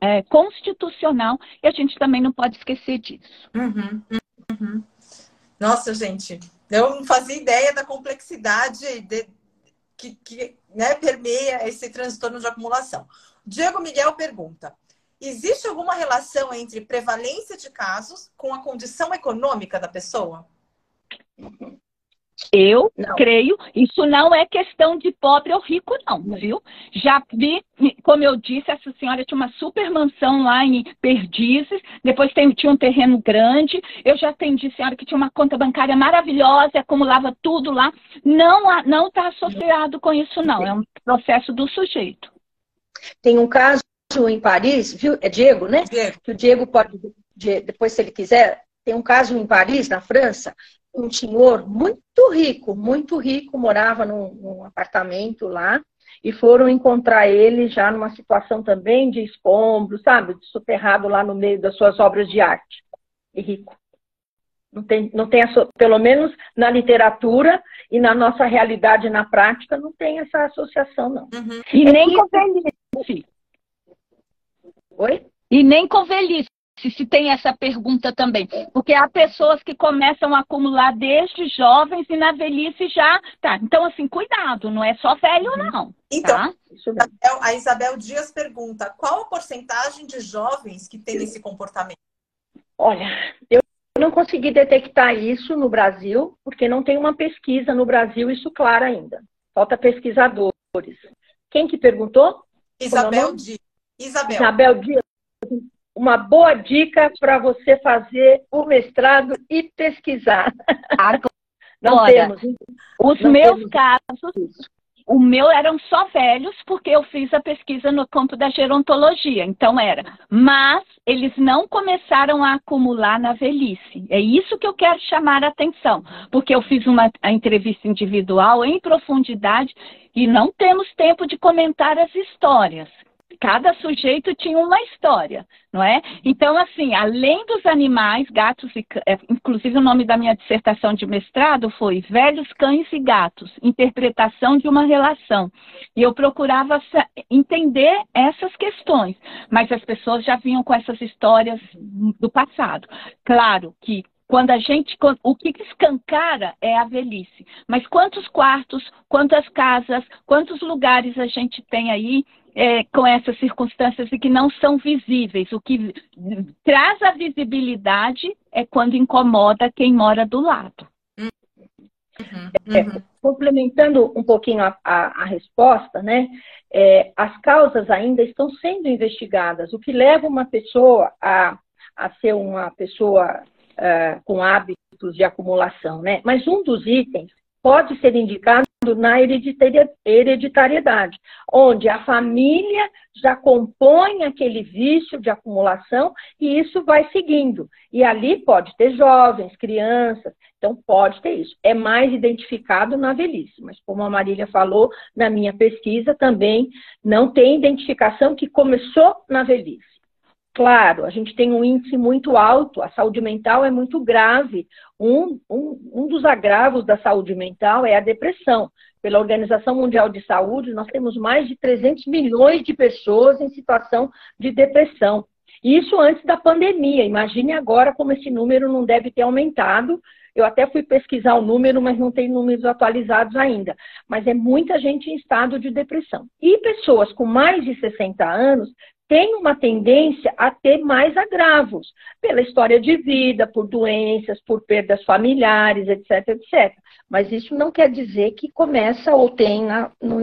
é, constitucional e a gente também não pode esquecer disso. Uhum, uhum. Nossa, gente, eu não fazia ideia da complexidade de, que, que né, permeia esse transtorno de acumulação. Diego Miguel pergunta: existe alguma relação entre prevalência de casos com a condição econômica da pessoa? Eu não. creio, isso não é questão de pobre ou rico, não, viu? Já vi, como eu disse, essa senhora tinha uma super mansão lá em Perdizes, depois tem, tinha um terreno grande. Eu já atendi senhora que tinha uma conta bancária maravilhosa, acumulava tudo lá. Não não está associado com isso, não. É um processo do sujeito. Tem um caso em Paris, viu? É Diego, né? Diego. Que o Diego pode, depois, se ele quiser, tem um caso em Paris, na França, um senhor muito rico, muito rico, morava num, num, apartamento lá, e foram encontrar ele já numa situação também de escombro, sabe? Soterrado lá no meio das suas obras de arte. E rico. Não tem, não tem pelo menos na literatura e na nossa realidade na prática, não tem essa associação, não. Uhum. E é nem com velhice. Oi? E nem com velhice se, se tem essa pergunta também. Porque há pessoas que começam a acumular desde jovens e na velhice já. Tá. Então, assim, cuidado, não é só velho, uhum. não. Então, tá? a Isabel Dias pergunta: qual a porcentagem de jovens que tem esse comportamento? Olha, eu não consegui detectar isso no Brasil, porque não tem uma pesquisa no Brasil, isso claro ainda. Falta pesquisadores. Quem que perguntou? Isabel Dias. Isabel. Isabel Dias uma boa dica para você fazer o mestrado e pesquisar. Agora, não temos, os não meus temos. casos, o meu eram só velhos, porque eu fiz a pesquisa no campo da gerontologia, então era. Mas eles não começaram a acumular na velhice. É isso que eu quero chamar a atenção, porque eu fiz uma entrevista individual em profundidade e não temos tempo de comentar as histórias cada sujeito tinha uma história, não é? Então, assim, além dos animais, gatos e é, inclusive o nome da minha dissertação de mestrado foi Velhos Cães e Gatos, interpretação de uma relação. E eu procurava entender essas questões, mas as pessoas já vinham com essas histórias do passado. Claro que quando a gente, o que escancara é a velhice. Mas quantos quartos, quantas casas, quantos lugares a gente tem aí é, com essas circunstâncias e que não são visíveis. O que traz a visibilidade é quando incomoda quem mora do lado. Uhum, uhum. É, complementando um pouquinho a, a, a resposta, né? É, as causas ainda estão sendo investigadas, o que leva uma pessoa a, a ser uma pessoa uh, com hábitos de acumulação, né? Mas um dos itens pode ser indicado na hereditariedade, onde a família já compõe aquele vício de acumulação e isso vai seguindo. E ali pode ter jovens, crianças, então pode ter isso. É mais identificado na velhice, mas como a Marília falou, na minha pesquisa também não tem identificação que começou na velhice. Claro, a gente tem um índice muito alto, a saúde mental é muito grave. Um, um, um dos agravos da saúde mental é a depressão. Pela Organização Mundial de Saúde, nós temos mais de 300 milhões de pessoas em situação de depressão. Isso antes da pandemia. Imagine agora como esse número não deve ter aumentado. Eu até fui pesquisar o número, mas não tem números atualizados ainda. Mas é muita gente em estado de depressão. E pessoas com mais de 60 anos tem uma tendência a ter mais agravos, pela história de vida, por doenças, por perdas familiares, etc, etc. Mas isso não quer dizer que começa ou tem na, no,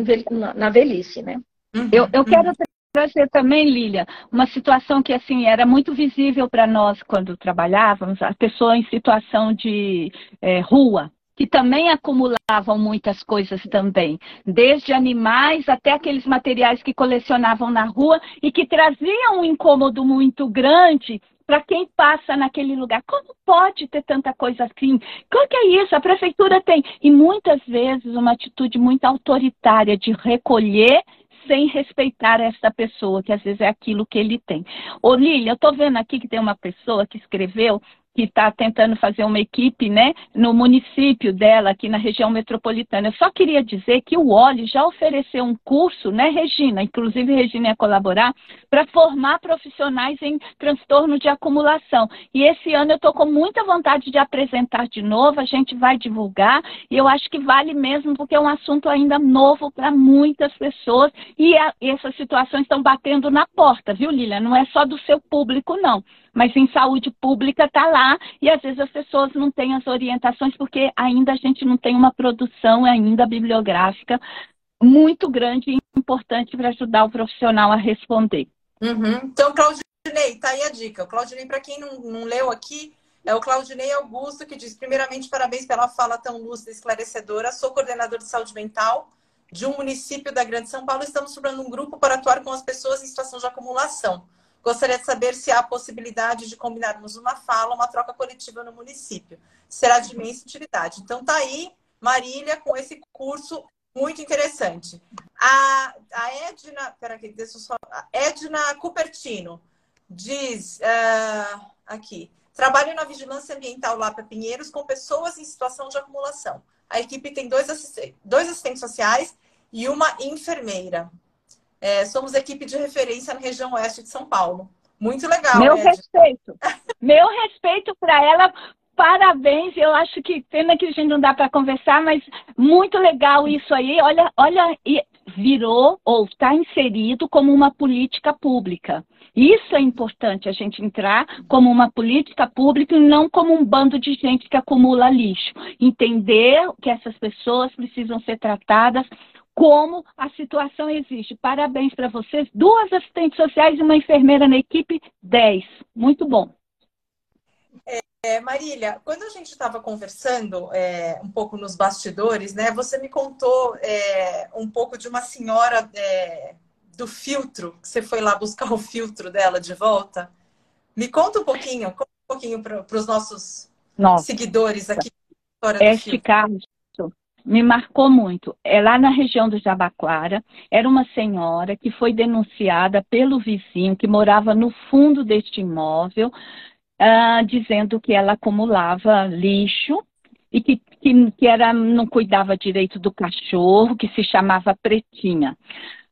na velhice, né? Uhum, eu, eu quero trazer também, Lília, uma situação que assim era muito visível para nós quando trabalhávamos, a pessoa em situação de é, rua, que também acumulavam muitas coisas também, desde animais até aqueles materiais que colecionavam na rua e que traziam um incômodo muito grande para quem passa naquele lugar. Como pode ter tanta coisa assim? O que é isso? A prefeitura tem. E muitas vezes uma atitude muito autoritária de recolher sem respeitar essa pessoa, que às vezes é aquilo que ele tem. Ô, Lília, eu estou vendo aqui que tem uma pessoa que escreveu que está tentando fazer uma equipe né, no município dela, aqui na região metropolitana. Eu só queria dizer que o OLI já ofereceu um curso, né, Regina? Inclusive, Regina ia colaborar, para formar profissionais em transtorno de acumulação. E esse ano eu estou com muita vontade de apresentar de novo, a gente vai divulgar, e eu acho que vale mesmo, porque é um assunto ainda novo para muitas pessoas, e, a, e essas situações estão batendo na porta, viu, Lília? Não é só do seu público, não mas em saúde pública está lá e às vezes as pessoas não têm as orientações porque ainda a gente não tem uma produção ainda bibliográfica muito grande e importante para ajudar o profissional a responder. Uhum. Então, Claudinei, tá aí a dica. O Claudinei, para quem não, não leu aqui, é o Claudinei Augusto que diz: primeiramente, parabéns pela fala tão lúcida e esclarecedora. Sou coordenador de saúde mental de um município da Grande São Paulo. Estamos formando um grupo para atuar com as pessoas em situação de acumulação. Gostaria de saber se há possibilidade de combinarmos uma fala, uma troca coletiva no município. Será de imensa utilidade. Então, tá aí, Marília, com esse curso muito interessante. A, a Edna, peraí, deixa eu só. Edna Cupertino diz uh, aqui: trabalho na vigilância ambiental lá para Pinheiros com pessoas em situação de acumulação. A equipe tem dois, dois assistentes sociais e uma enfermeira. É, somos equipe de referência na região oeste de São Paulo. Muito legal. Meu Ed. respeito. Meu respeito para ela. Parabéns. Eu acho que pena que a gente não dá para conversar, mas muito legal isso aí. Olha, olha, virou ou está inserido como uma política pública. Isso é importante a gente entrar como uma política pública e não como um bando de gente que acumula lixo. Entender que essas pessoas precisam ser tratadas como a situação existe. Parabéns para vocês. Duas assistentes sociais e uma enfermeira na equipe, 10. Muito bom. É, Marília, quando a gente estava conversando é, um pouco nos bastidores, né, você me contou é, um pouco de uma senhora é, do filtro, que você foi lá buscar o filtro dela de volta. Me conta um pouquinho, conta um pouquinho para os nossos Nossa. seguidores aqui. Este caso me marcou muito. É lá na região do Jabaquara, era uma senhora que foi denunciada pelo vizinho que morava no fundo deste imóvel uh, dizendo que ela acumulava lixo e que, que, que era, não cuidava direito do cachorro, que se chamava Pretinha.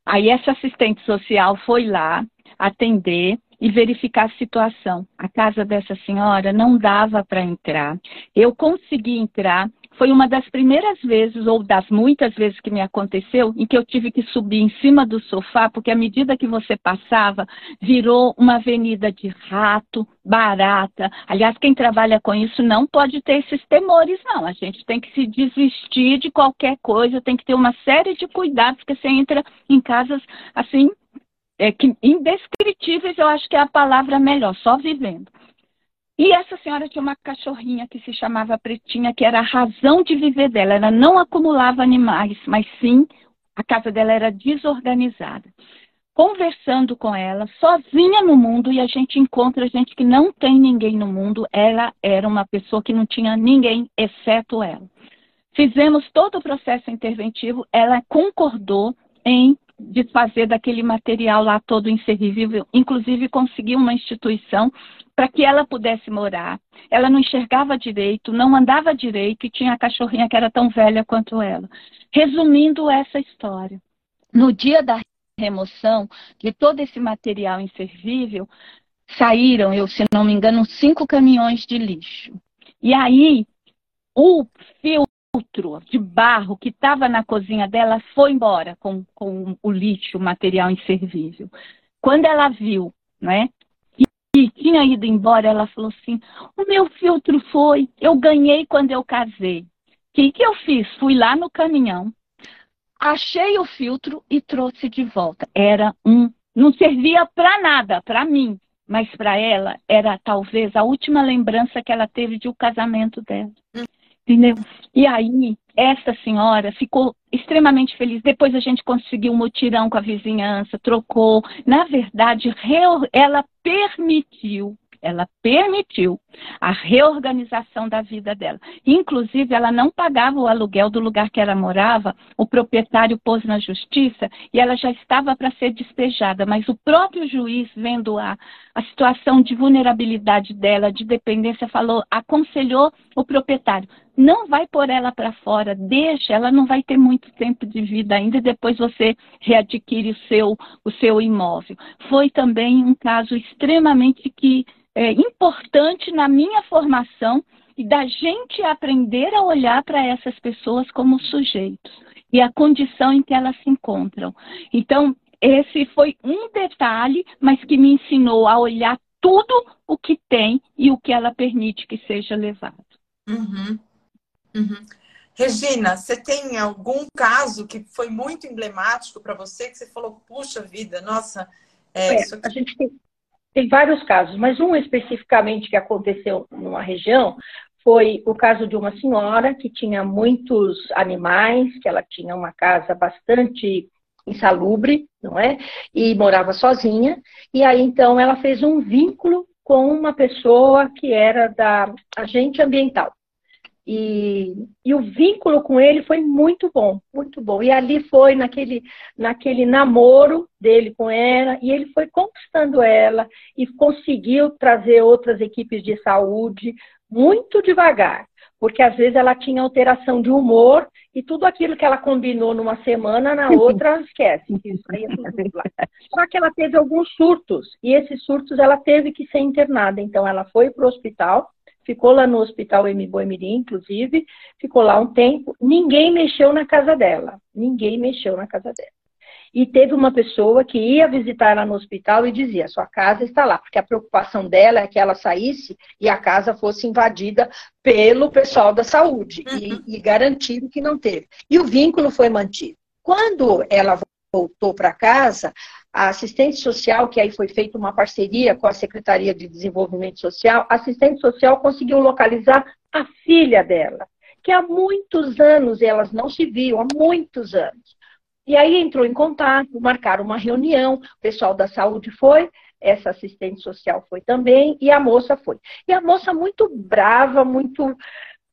Aí essa assistente social foi lá atender e verificar a situação. A casa dessa senhora não dava para entrar. Eu consegui entrar, foi uma das primeiras vezes, ou das muitas vezes que me aconteceu, em que eu tive que subir em cima do sofá, porque à medida que você passava, virou uma avenida de rato, barata. Aliás, quem trabalha com isso não pode ter esses temores, não. A gente tem que se desistir de qualquer coisa, tem que ter uma série de cuidados, porque você entra em casas assim. É, que, indescritíveis, eu acho que é a palavra melhor, só vivendo. E essa senhora tinha uma cachorrinha que se chamava Pretinha, que era a razão de viver dela. Ela não acumulava animais, mas sim a casa dela era desorganizada. Conversando com ela, sozinha no mundo, e a gente encontra gente que não tem ninguém no mundo, ela era uma pessoa que não tinha ninguém exceto ela. Fizemos todo o processo interventivo, ela concordou em desfazer daquele material lá todo inservível, inclusive conseguir uma instituição para que ela pudesse morar. Ela não enxergava direito, não andava direito e tinha a cachorrinha que era tão velha quanto ela. Resumindo essa história, no dia da remoção de todo esse material inservível, saíram, eu se não me engano, cinco caminhões de lixo. E aí, o fio filtro de barro que estava na cozinha dela foi embora com, com o lixo, o material inservível. Quando ela viu, né, e tinha ido embora, ela falou assim: o meu filtro foi, eu ganhei quando eu casei. O que, que eu fiz? Fui lá no caminhão, achei o filtro e trouxe de volta. Era um, não servia para nada, para mim, mas para ela era talvez a última lembrança que ela teve de o um casamento dela. Entendeu? E aí, essa senhora ficou extremamente feliz. Depois a gente conseguiu um mutirão com a vizinhança, trocou. Na verdade, ela permitiu ela permitiu a reorganização da vida dela. Inclusive, ela não pagava o aluguel do lugar que ela morava, o proprietário pôs na justiça e ela já estava para ser despejada, mas o próprio juiz, vendo a, a situação de vulnerabilidade dela, de dependência, falou, aconselhou o proprietário: não vai pôr ela para fora, deixa, ela não vai ter muito tempo de vida ainda e depois você readquire o seu, o seu imóvel. Foi também um caso extremamente que é, importante na minha formação e da gente aprender a olhar para essas pessoas como sujeitos e a condição em que elas se encontram. Então, esse foi um detalhe, mas que me ensinou a olhar tudo o que tem e o que ela permite que seja levado. Uhum. Uhum. Regina, você tem algum caso que foi muito emblemático para você, que você falou, puxa vida, nossa, é, é, a gente tem, tem vários casos, mas um especificamente que aconteceu numa região foi o caso de uma senhora que tinha muitos animais, que ela tinha uma casa bastante insalubre, não é? E morava sozinha. E aí então ela fez um vínculo com uma pessoa que era da agente ambiental. E, e, o vínculo com ele foi muito bom, muito bom. E ali foi naquele, naquele namoro dele com ela, e ele foi conquistando ela e conseguiu trazer outras equipes de saúde muito devagar, porque às vezes ela tinha alteração de humor e tudo aquilo que ela combinou numa semana, na outra esquece. Isso aí é tudo Só que ela teve alguns surtos, e esses surtos ela teve que ser internada. Então ela foi para o hospital ficou lá no hospital Boemirim, inclusive, ficou lá um tempo, ninguém mexeu na casa dela, ninguém mexeu na casa dela. E teve uma pessoa que ia visitar ela no hospital e dizia: sua casa está lá, porque a preocupação dela é que ela saísse e a casa fosse invadida pelo pessoal da saúde, uhum. e, e garantido que não teve. E o vínculo foi mantido. Quando ela voltou para casa, a assistente social, que aí foi feita uma parceria com a Secretaria de Desenvolvimento Social, a assistente social conseguiu localizar a filha dela, que há muitos anos elas não se viam, há muitos anos. E aí entrou em contato, marcaram uma reunião, o pessoal da saúde foi, essa assistente social foi também, e a moça foi. E a moça muito brava, muito.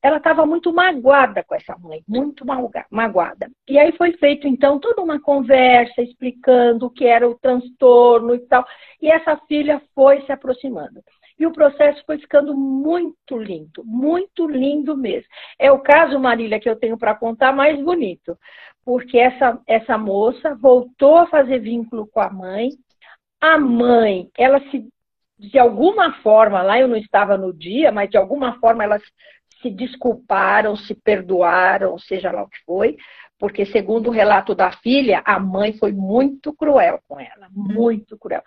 Ela estava muito magoada com essa mãe, muito magoada. E aí foi feito, então, toda uma conversa explicando o que era o transtorno e tal. E essa filha foi se aproximando. E o processo foi ficando muito lindo, muito lindo mesmo. É o caso, Marília, que eu tenho para contar mais bonito, porque essa, essa moça voltou a fazer vínculo com a mãe. A mãe, ela se, de alguma forma, lá eu não estava no dia, mas de alguma forma elas se desculparam, se perdoaram, seja lá o que foi, porque segundo o relato da filha, a mãe foi muito cruel com ela, muito cruel.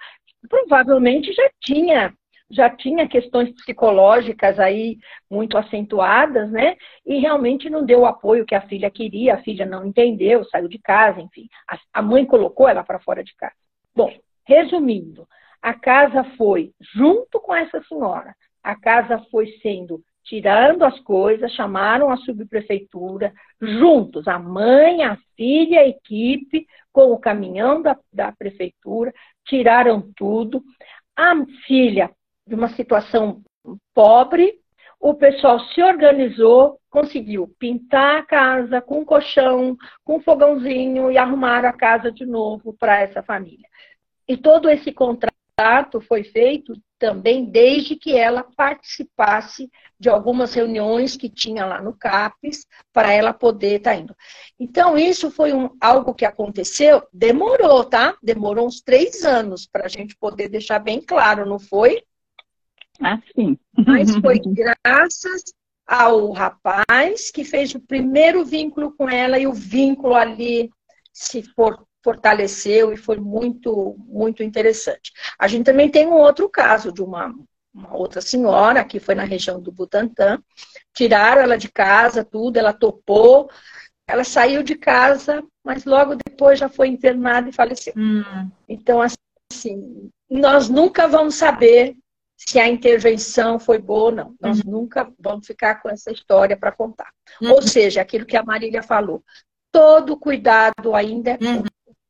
Provavelmente já tinha já tinha questões psicológicas aí muito acentuadas, né? E realmente não deu o apoio que a filha queria, a filha não entendeu, saiu de casa, enfim. A mãe colocou ela para fora de casa. Bom, resumindo, a casa foi junto com essa senhora, a casa foi sendo tirando as coisas, chamaram a subprefeitura, juntos, a mãe, a filha, a equipe, com o caminhão da, da prefeitura, tiraram tudo. A filha de uma situação pobre, o pessoal se organizou, conseguiu pintar a casa com colchão, com fogãozinho e arrumar a casa de novo para essa família. E todo esse contrato foi feito também desde que ela participasse de algumas reuniões que tinha lá no CAPES para ela poder estar tá indo. Então, isso foi um, algo que aconteceu, demorou, tá? Demorou uns três anos para a gente poder deixar bem claro, não foi? Assim. Mas foi graças ao rapaz que fez o primeiro vínculo com ela e o vínculo ali se for, fortaleceu e foi muito, muito interessante. A gente também tem um outro caso de uma, uma outra senhora que foi na região do Butantã, tiraram ela de casa, tudo, ela topou, ela saiu de casa, mas logo depois já foi internada e faleceu. Hum. Então, assim, nós nunca vamos saber se a intervenção foi boa ou não. Nós uhum. nunca vamos ficar com essa história para contar. Uhum. Ou seja, aquilo que a Marília falou, todo cuidado ainda é uhum.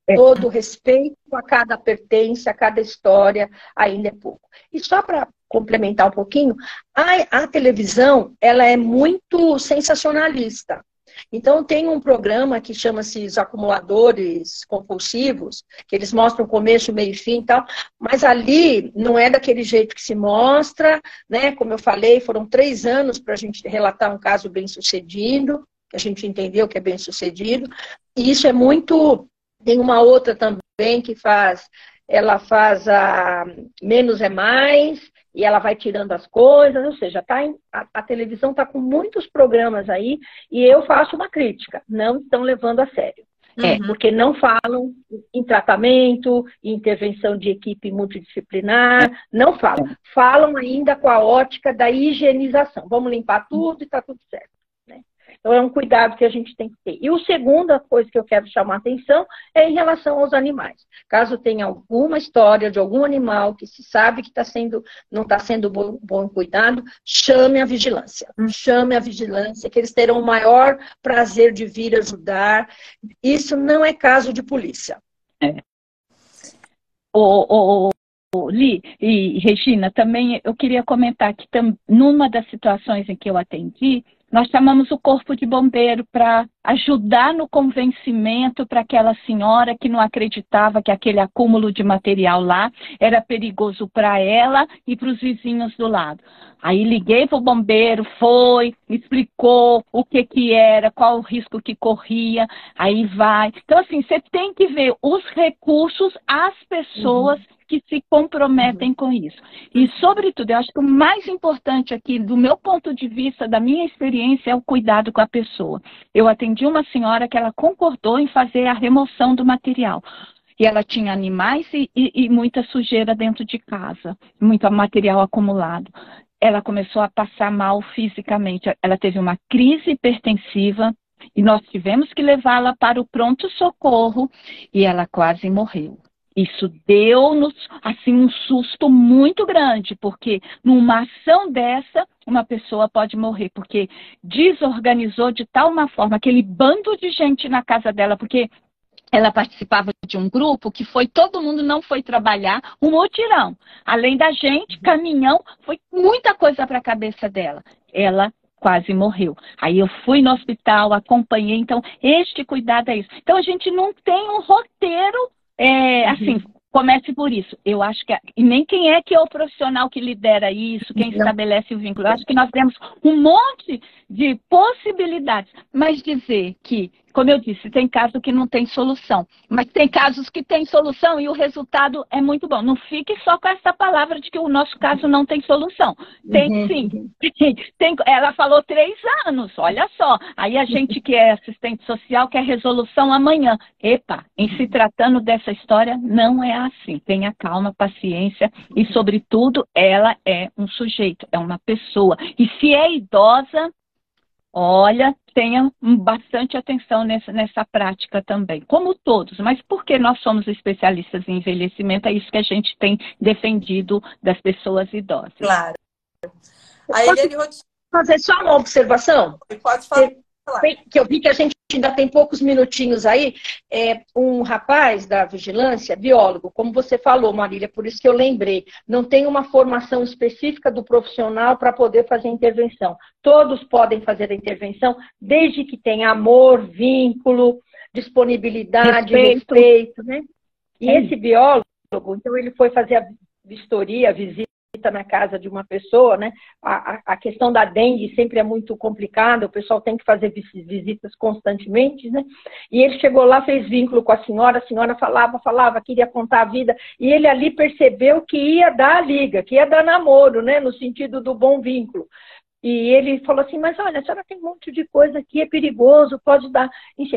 Uhum. Todo respeito a cada pertence, a cada história ainda é pouco. E só para complementar um pouquinho, a, a televisão ela é muito sensacionalista. Então, tem um programa que chama-se Os Acumuladores Compulsivos, que eles mostram começo, meio e fim e tal, mas ali não é daquele jeito que se mostra, né? Como eu falei, foram três anos para a gente relatar um caso bem sucedido, que a gente entendeu que é bem sucedido, e isso é muito. Tem uma outra também que faz, ela faz a Menos é Mais, e ela vai tirando as coisas, ou seja, tá em, a, a, televisão está com muitos programas aí e eu faço uma crítica, não estão levando a sério. É, uhum. porque não falam em tratamento, em intervenção de equipe multidisciplinar, não falam. Falam ainda com a ótica da higienização. Vamos limpar tudo e está tudo certo. Então, é um cuidado que a gente tem que ter. E a segunda coisa que eu quero chamar a atenção é em relação aos animais. Caso tenha alguma história de algum animal que se sabe que tá sendo, não está sendo bom, bom cuidado, chame a vigilância. Hum. Chame a vigilância, que eles terão o maior prazer de vir ajudar. Isso não é caso de polícia. É. O, o, o, Li e Regina, também eu queria comentar que tam, numa das situações em que eu atendi, nós chamamos o corpo de bombeiro para ajudar no convencimento para aquela senhora que não acreditava que aquele acúmulo de material lá era perigoso para ela e para os vizinhos do lado. Aí liguei para o bombeiro, foi, explicou o que que era, qual o risco que corria, aí vai. Então, assim, você tem que ver os recursos, as pessoas uhum que se comprometem uhum. com isso. E, sobretudo, eu acho que o mais importante aqui, do meu ponto de vista, da minha experiência, é o cuidado com a pessoa. Eu atendi uma senhora que ela concordou em fazer a remoção do material. E ela tinha animais e, e, e muita sujeira dentro de casa, muito material acumulado ela começou a passar mal fisicamente. Ela teve uma crise hipertensiva e nós tivemos que levá-la para o pronto-socorro e ela quase morreu. Isso deu-nos assim um susto muito grande, porque numa ação dessa uma pessoa pode morrer, porque desorganizou de tal uma forma aquele bando de gente na casa dela, porque ela participava de um grupo que foi todo mundo não foi trabalhar, um mutirão. Além da gente, caminhão, foi muita coisa para a cabeça dela. Ela quase morreu. Aí eu fui no hospital, acompanhei, então este cuidado é isso. Então a gente não tem um roteiro é, uhum. assim, comece por isso. Eu acho que e nem quem é que é o profissional que lidera isso, quem estabelece o vínculo. Eu acho que nós temos um monte de possibilidades, mas dizer que como eu disse, tem casos que não tem solução, mas tem casos que tem solução e o resultado é muito bom. Não fique só com essa palavra de que o nosso caso não tem solução. Tem uhum. sim. Tem, ela falou três anos, olha só. Aí a gente que é assistente social quer resolução amanhã. Epa, em se tratando dessa história, não é assim. Tenha calma, paciência e, sobretudo, ela é um sujeito, é uma pessoa. E se é idosa, olha, tenha bastante atenção nessa, nessa prática também, como todos, mas porque nós somos especialistas em envelhecimento, é isso que a gente tem defendido das pessoas idosas. Claro. A Eliane Fazer só uma observação? Pode falar que eu vi que a gente ainda tem poucos minutinhos aí, é um rapaz da vigilância, biólogo, como você falou, Marília, por isso que eu lembrei, não tem uma formação específica do profissional para poder fazer intervenção. Todos podem fazer a intervenção, desde que tenha amor, vínculo, disponibilidade, respeito, respeito né? E é. esse biólogo, então ele foi fazer a vistoria, a visita na casa de uma pessoa, né? A, a, questão da dengue sempre é muito complicada, o pessoal tem que fazer visitas constantemente, né? E ele chegou lá, fez vínculo com a senhora, a senhora falava, falava, queria contar a vida, e ele ali percebeu que ia dar a liga, que ia dar namoro, né? No sentido do bom vínculo. E ele falou assim, mas olha, a senhora tem um monte de coisa aqui, é perigoso, pode dar.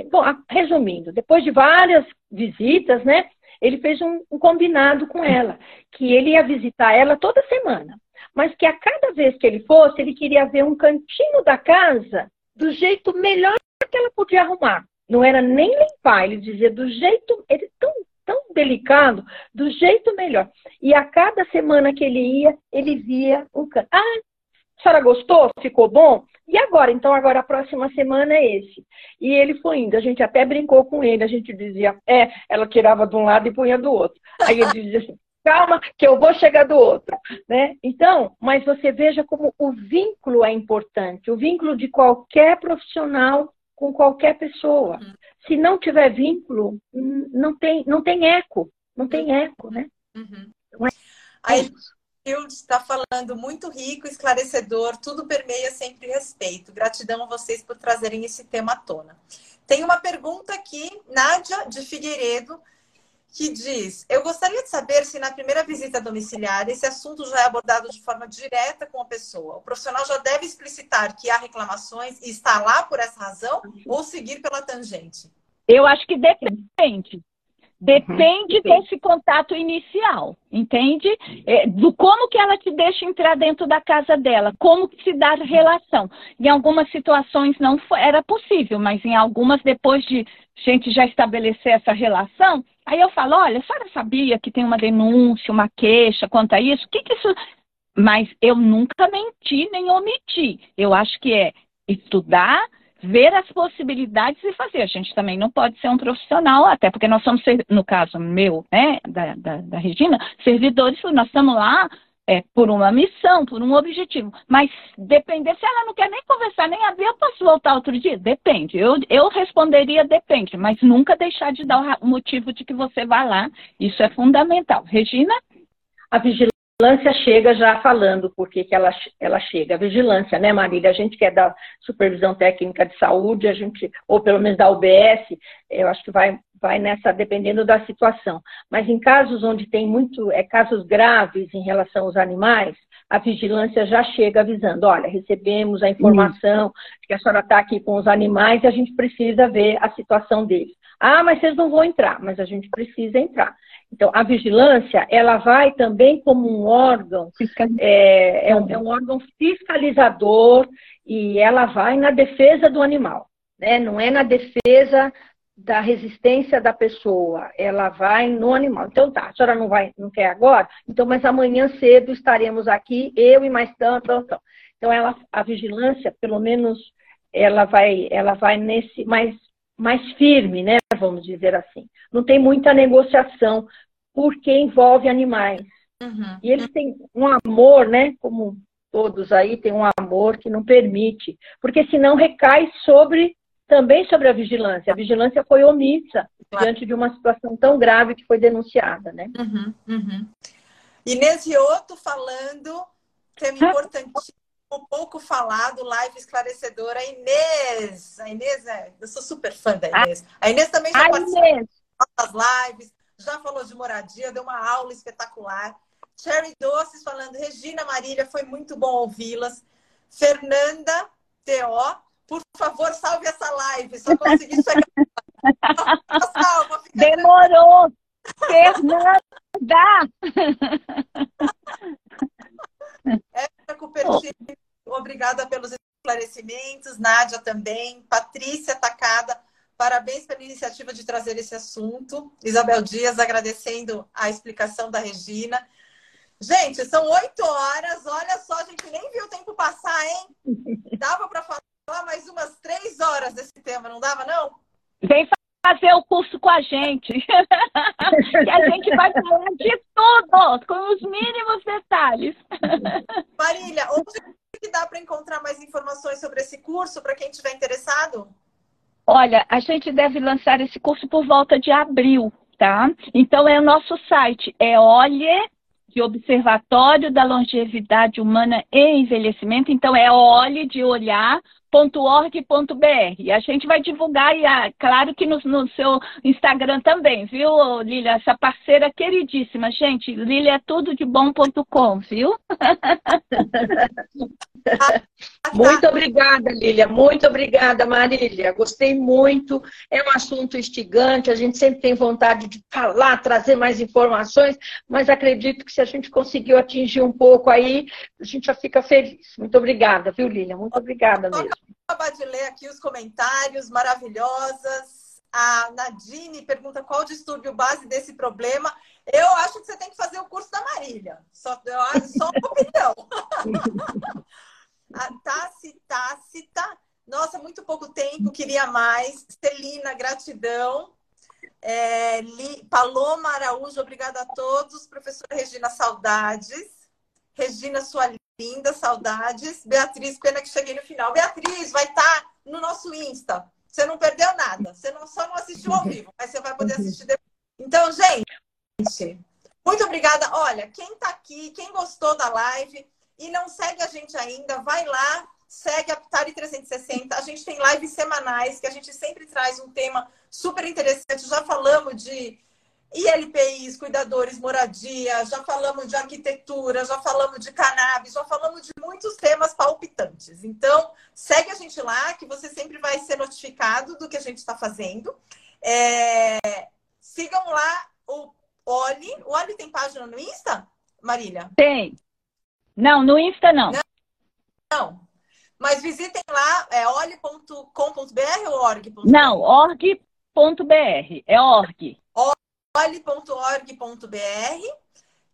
Bom, resumindo, depois de várias visitas, né? Ele fez um, um combinado com ela, que ele ia visitar ela toda semana, mas que a cada vez que ele fosse, ele queria ver um cantinho da casa do jeito melhor que ela podia arrumar. Não era nem limpar, ele dizia do jeito, ele tão, tão delicado, do jeito melhor. E a cada semana que ele ia, ele via um canto. Ah, a senhora gostou? Ficou bom? E agora? Então, agora a próxima semana é esse. E ele foi indo. A gente até brincou com ele. A gente dizia, é, ela tirava de um lado e punha do outro. Aí ele dizia assim, calma, que eu vou chegar do outro. Né? Então, mas você veja como o vínculo é importante. O vínculo de qualquer profissional com qualquer pessoa. Uhum. Se não tiver vínculo, não tem, não tem eco. Não tem eco, né? Uhum. Então, é Aí, está falando muito rico, esclarecedor, tudo permeia sempre respeito. Gratidão a vocês por trazerem esse tema à tona. Tem uma pergunta aqui, Nádia de Figueiredo, que diz: Eu gostaria de saber se na primeira visita domiciliar esse assunto já é abordado de forma direta com a pessoa. O profissional já deve explicitar que há reclamações e está lá por essa razão ou seguir pela tangente? Eu acho que depende. Depende uhum. desse contato inicial, entende? É, do como que ela te deixa entrar dentro da casa dela, como que se dá a relação. Em algumas situações não foi, era possível, mas em algumas, depois de gente já estabelecer essa relação, aí eu falo, olha, a senhora sabia que tem uma denúncia, uma queixa quanto a isso? O que, que isso. Mas eu nunca menti nem omiti. Eu acho que é estudar ver as possibilidades e fazer. A gente também não pode ser um profissional, até porque nós somos, no caso meu, né, da, da, da Regina, servidores, nós estamos lá é, por uma missão, por um objetivo. Mas depender, se ela não quer nem conversar, nem abrir, eu posso voltar outro dia? Depende. Eu, eu responderia depende, mas nunca deixar de dar o motivo de que você vá lá. Isso é fundamental. Regina? A vigilância vigilância chega já falando por que ela, ela chega. A vigilância, né, Marília? A gente que é da supervisão técnica de saúde, a gente, ou pelo menos da UBS, eu acho que vai, vai nessa, dependendo da situação. Mas em casos onde tem muito, é, casos graves em relação aos animais, a vigilância já chega avisando, olha, recebemos a informação uhum. que a senhora está aqui com os animais e a gente precisa ver a situação deles. Ah, mas vocês não vão entrar, mas a gente precisa entrar. Então, a vigilância, ela vai também como um órgão, é, é, um, é um órgão fiscalizador e ela vai na defesa do animal, né? não é na defesa da resistência da pessoa, ela vai no animal. Então tá, a senhora não vai, não quer agora? Então, mas amanhã cedo estaremos aqui, eu e mais tanto, tanto. Então, ela, a vigilância, pelo menos, ela vai, ela vai nesse mais, mais firme, né? Vamos dizer assim. Não tem muita negociação, porque envolve animais. Uhum. E eles têm um amor, né? Como todos aí têm um amor que não permite, porque senão recai sobre também sobre a vigilância. A vigilância foi omissa claro. diante de uma situação tão grave que foi denunciada, né? Uhum, uhum. Inês Rioto falando, tema importantíssimo, pouco falado, live esclarecedora. A Inês, a Inês, é, eu sou super fã da Inês. A Inês também já participou das lives, já falou de moradia, deu uma aula espetacular. Cherry Doces falando, Regina Marília, foi muito bom ouvi-las. Fernanda T.O., por favor, salve essa live. Só consegui chegar. Salva, Demorou. Fernanda! Érica Cupertino, obrigada pelos esclarecimentos. Nádia também. Patrícia Tacada, parabéns pela iniciativa de trazer esse assunto. Isabel Dias, agradecendo a explicação da Regina. Gente, são oito horas. Olha só, a gente nem viu o tempo passar, hein? Dava para falar mais umas três horas desse tema, não dava, não? Vem fazer o curso com a gente. que a gente vai falar de tudo, com os mínimos detalhes. Marília, onde que dá para encontrar mais informações sobre esse curso para quem estiver interessado? Olha, a gente deve lançar esse curso por volta de abril, tá? Então é o nosso site, é olhe de Observatório da Longevidade Humana e Envelhecimento. Então, é olhe de olhar .org.br. A gente vai divulgar, e ah, claro que no, no, seu Instagram também, viu, Lília? Essa parceira queridíssima. Gente, Lília é tudo de bom.com, viu? Muito obrigada, Lília. Muito obrigada, Marília. Gostei muito. É um assunto instigante. A gente sempre tem vontade de falar, trazer mais informações, mas acredito que se a gente conseguiu atingir um pouco aí, a gente já fica feliz. Muito obrigada, viu, Lília? Muito obrigada mesmo. Acabar de ler aqui os comentários maravilhosas. A Nadine pergunta qual o distúrbio base desse problema. Eu acho que você tem que fazer o curso da Marília. Só, só uma opinião. A Tassi, Tácita. Nossa, muito pouco tempo, queria mais. Celina, gratidão. É, Li, Paloma Araújo, obrigada a todos. Professora Regina, saudades. Regina, sua linda, saudades. Beatriz, pena que cheguei no final. Beatriz, vai estar tá no nosso Insta. Você não perdeu nada. Você não, só não assistiu ao vivo, mas você vai poder assistir depois. Então, gente, muito obrigada. Olha, quem está aqui, quem gostou da live, e não segue a gente ainda, vai lá, segue a Ptari 360. A gente tem lives semanais que a gente sempre traz um tema super interessante. Já falamos de ILPIs, cuidadores, moradia, já falamos de arquitetura, já falamos de cannabis, já falamos de muitos temas palpitantes. Então, segue a gente lá, que você sempre vai ser notificado do que a gente está fazendo. É... Sigam lá o Oli. O Oli tem página no Insta, Marília? Tem. Não, no Insta não. Não. não. Mas visitem lá, é olhe.com.br ou org.br? Não, org.br. É org. Olhe.org.br.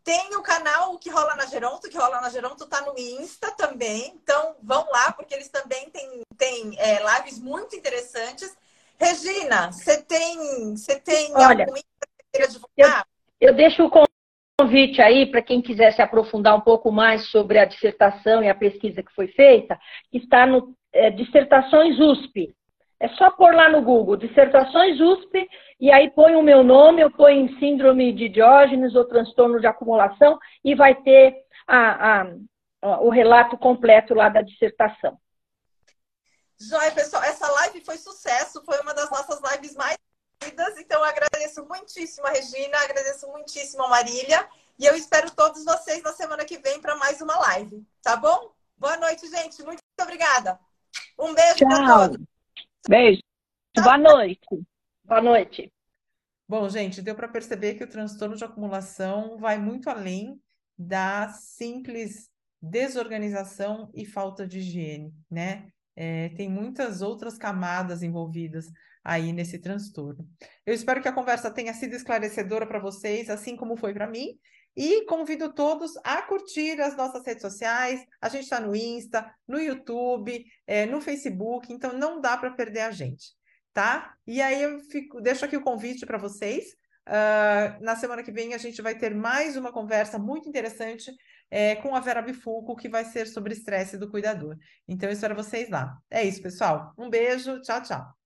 Tem o canal que rola na Geronto, que rola na Geronto tá no Insta também. Então vão lá, porque eles também têm, têm é, lives muito interessantes. Regina, você tem, você tem Olha, algum Insta que divulgar? Eu, eu deixo o convite aí para quem quiser se aprofundar um pouco mais sobre a dissertação e a pesquisa que foi feita, está no é, Dissertações USP. É só pôr lá no Google, Dissertações USP, e aí põe o meu nome, eu ponho Síndrome de Diógenes ou transtorno de acumulação, e vai ter a, a, a, o relato completo lá da dissertação. Joia, pessoal, essa live foi sucesso, foi uma das nossas lives mais então, eu agradeço muitíssimo a Regina, agradeço muitíssimo a Marília. E eu espero todos vocês na semana que vem para mais uma live. Tá bom? Boa noite, gente. Muito obrigada. Um beijo para todos. Beijo. Boa noite. Boa noite. Bom, gente, deu para perceber que o transtorno de acumulação vai muito além da simples desorganização e falta de higiene, né? É, tem muitas outras camadas envolvidas aí nesse transtorno. Eu espero que a conversa tenha sido esclarecedora para vocês, assim como foi para mim. E convido todos a curtir as nossas redes sociais. A gente está no Insta, no YouTube, é, no Facebook, então não dá para perder a gente, tá? E aí eu fico, deixo aqui o convite para vocês. Uh, na semana que vem a gente vai ter mais uma conversa muito interessante é, com a Vera Bifuco, que vai ser sobre estresse do cuidador. Então, eu espero vocês lá. É isso, pessoal. Um beijo, tchau, tchau.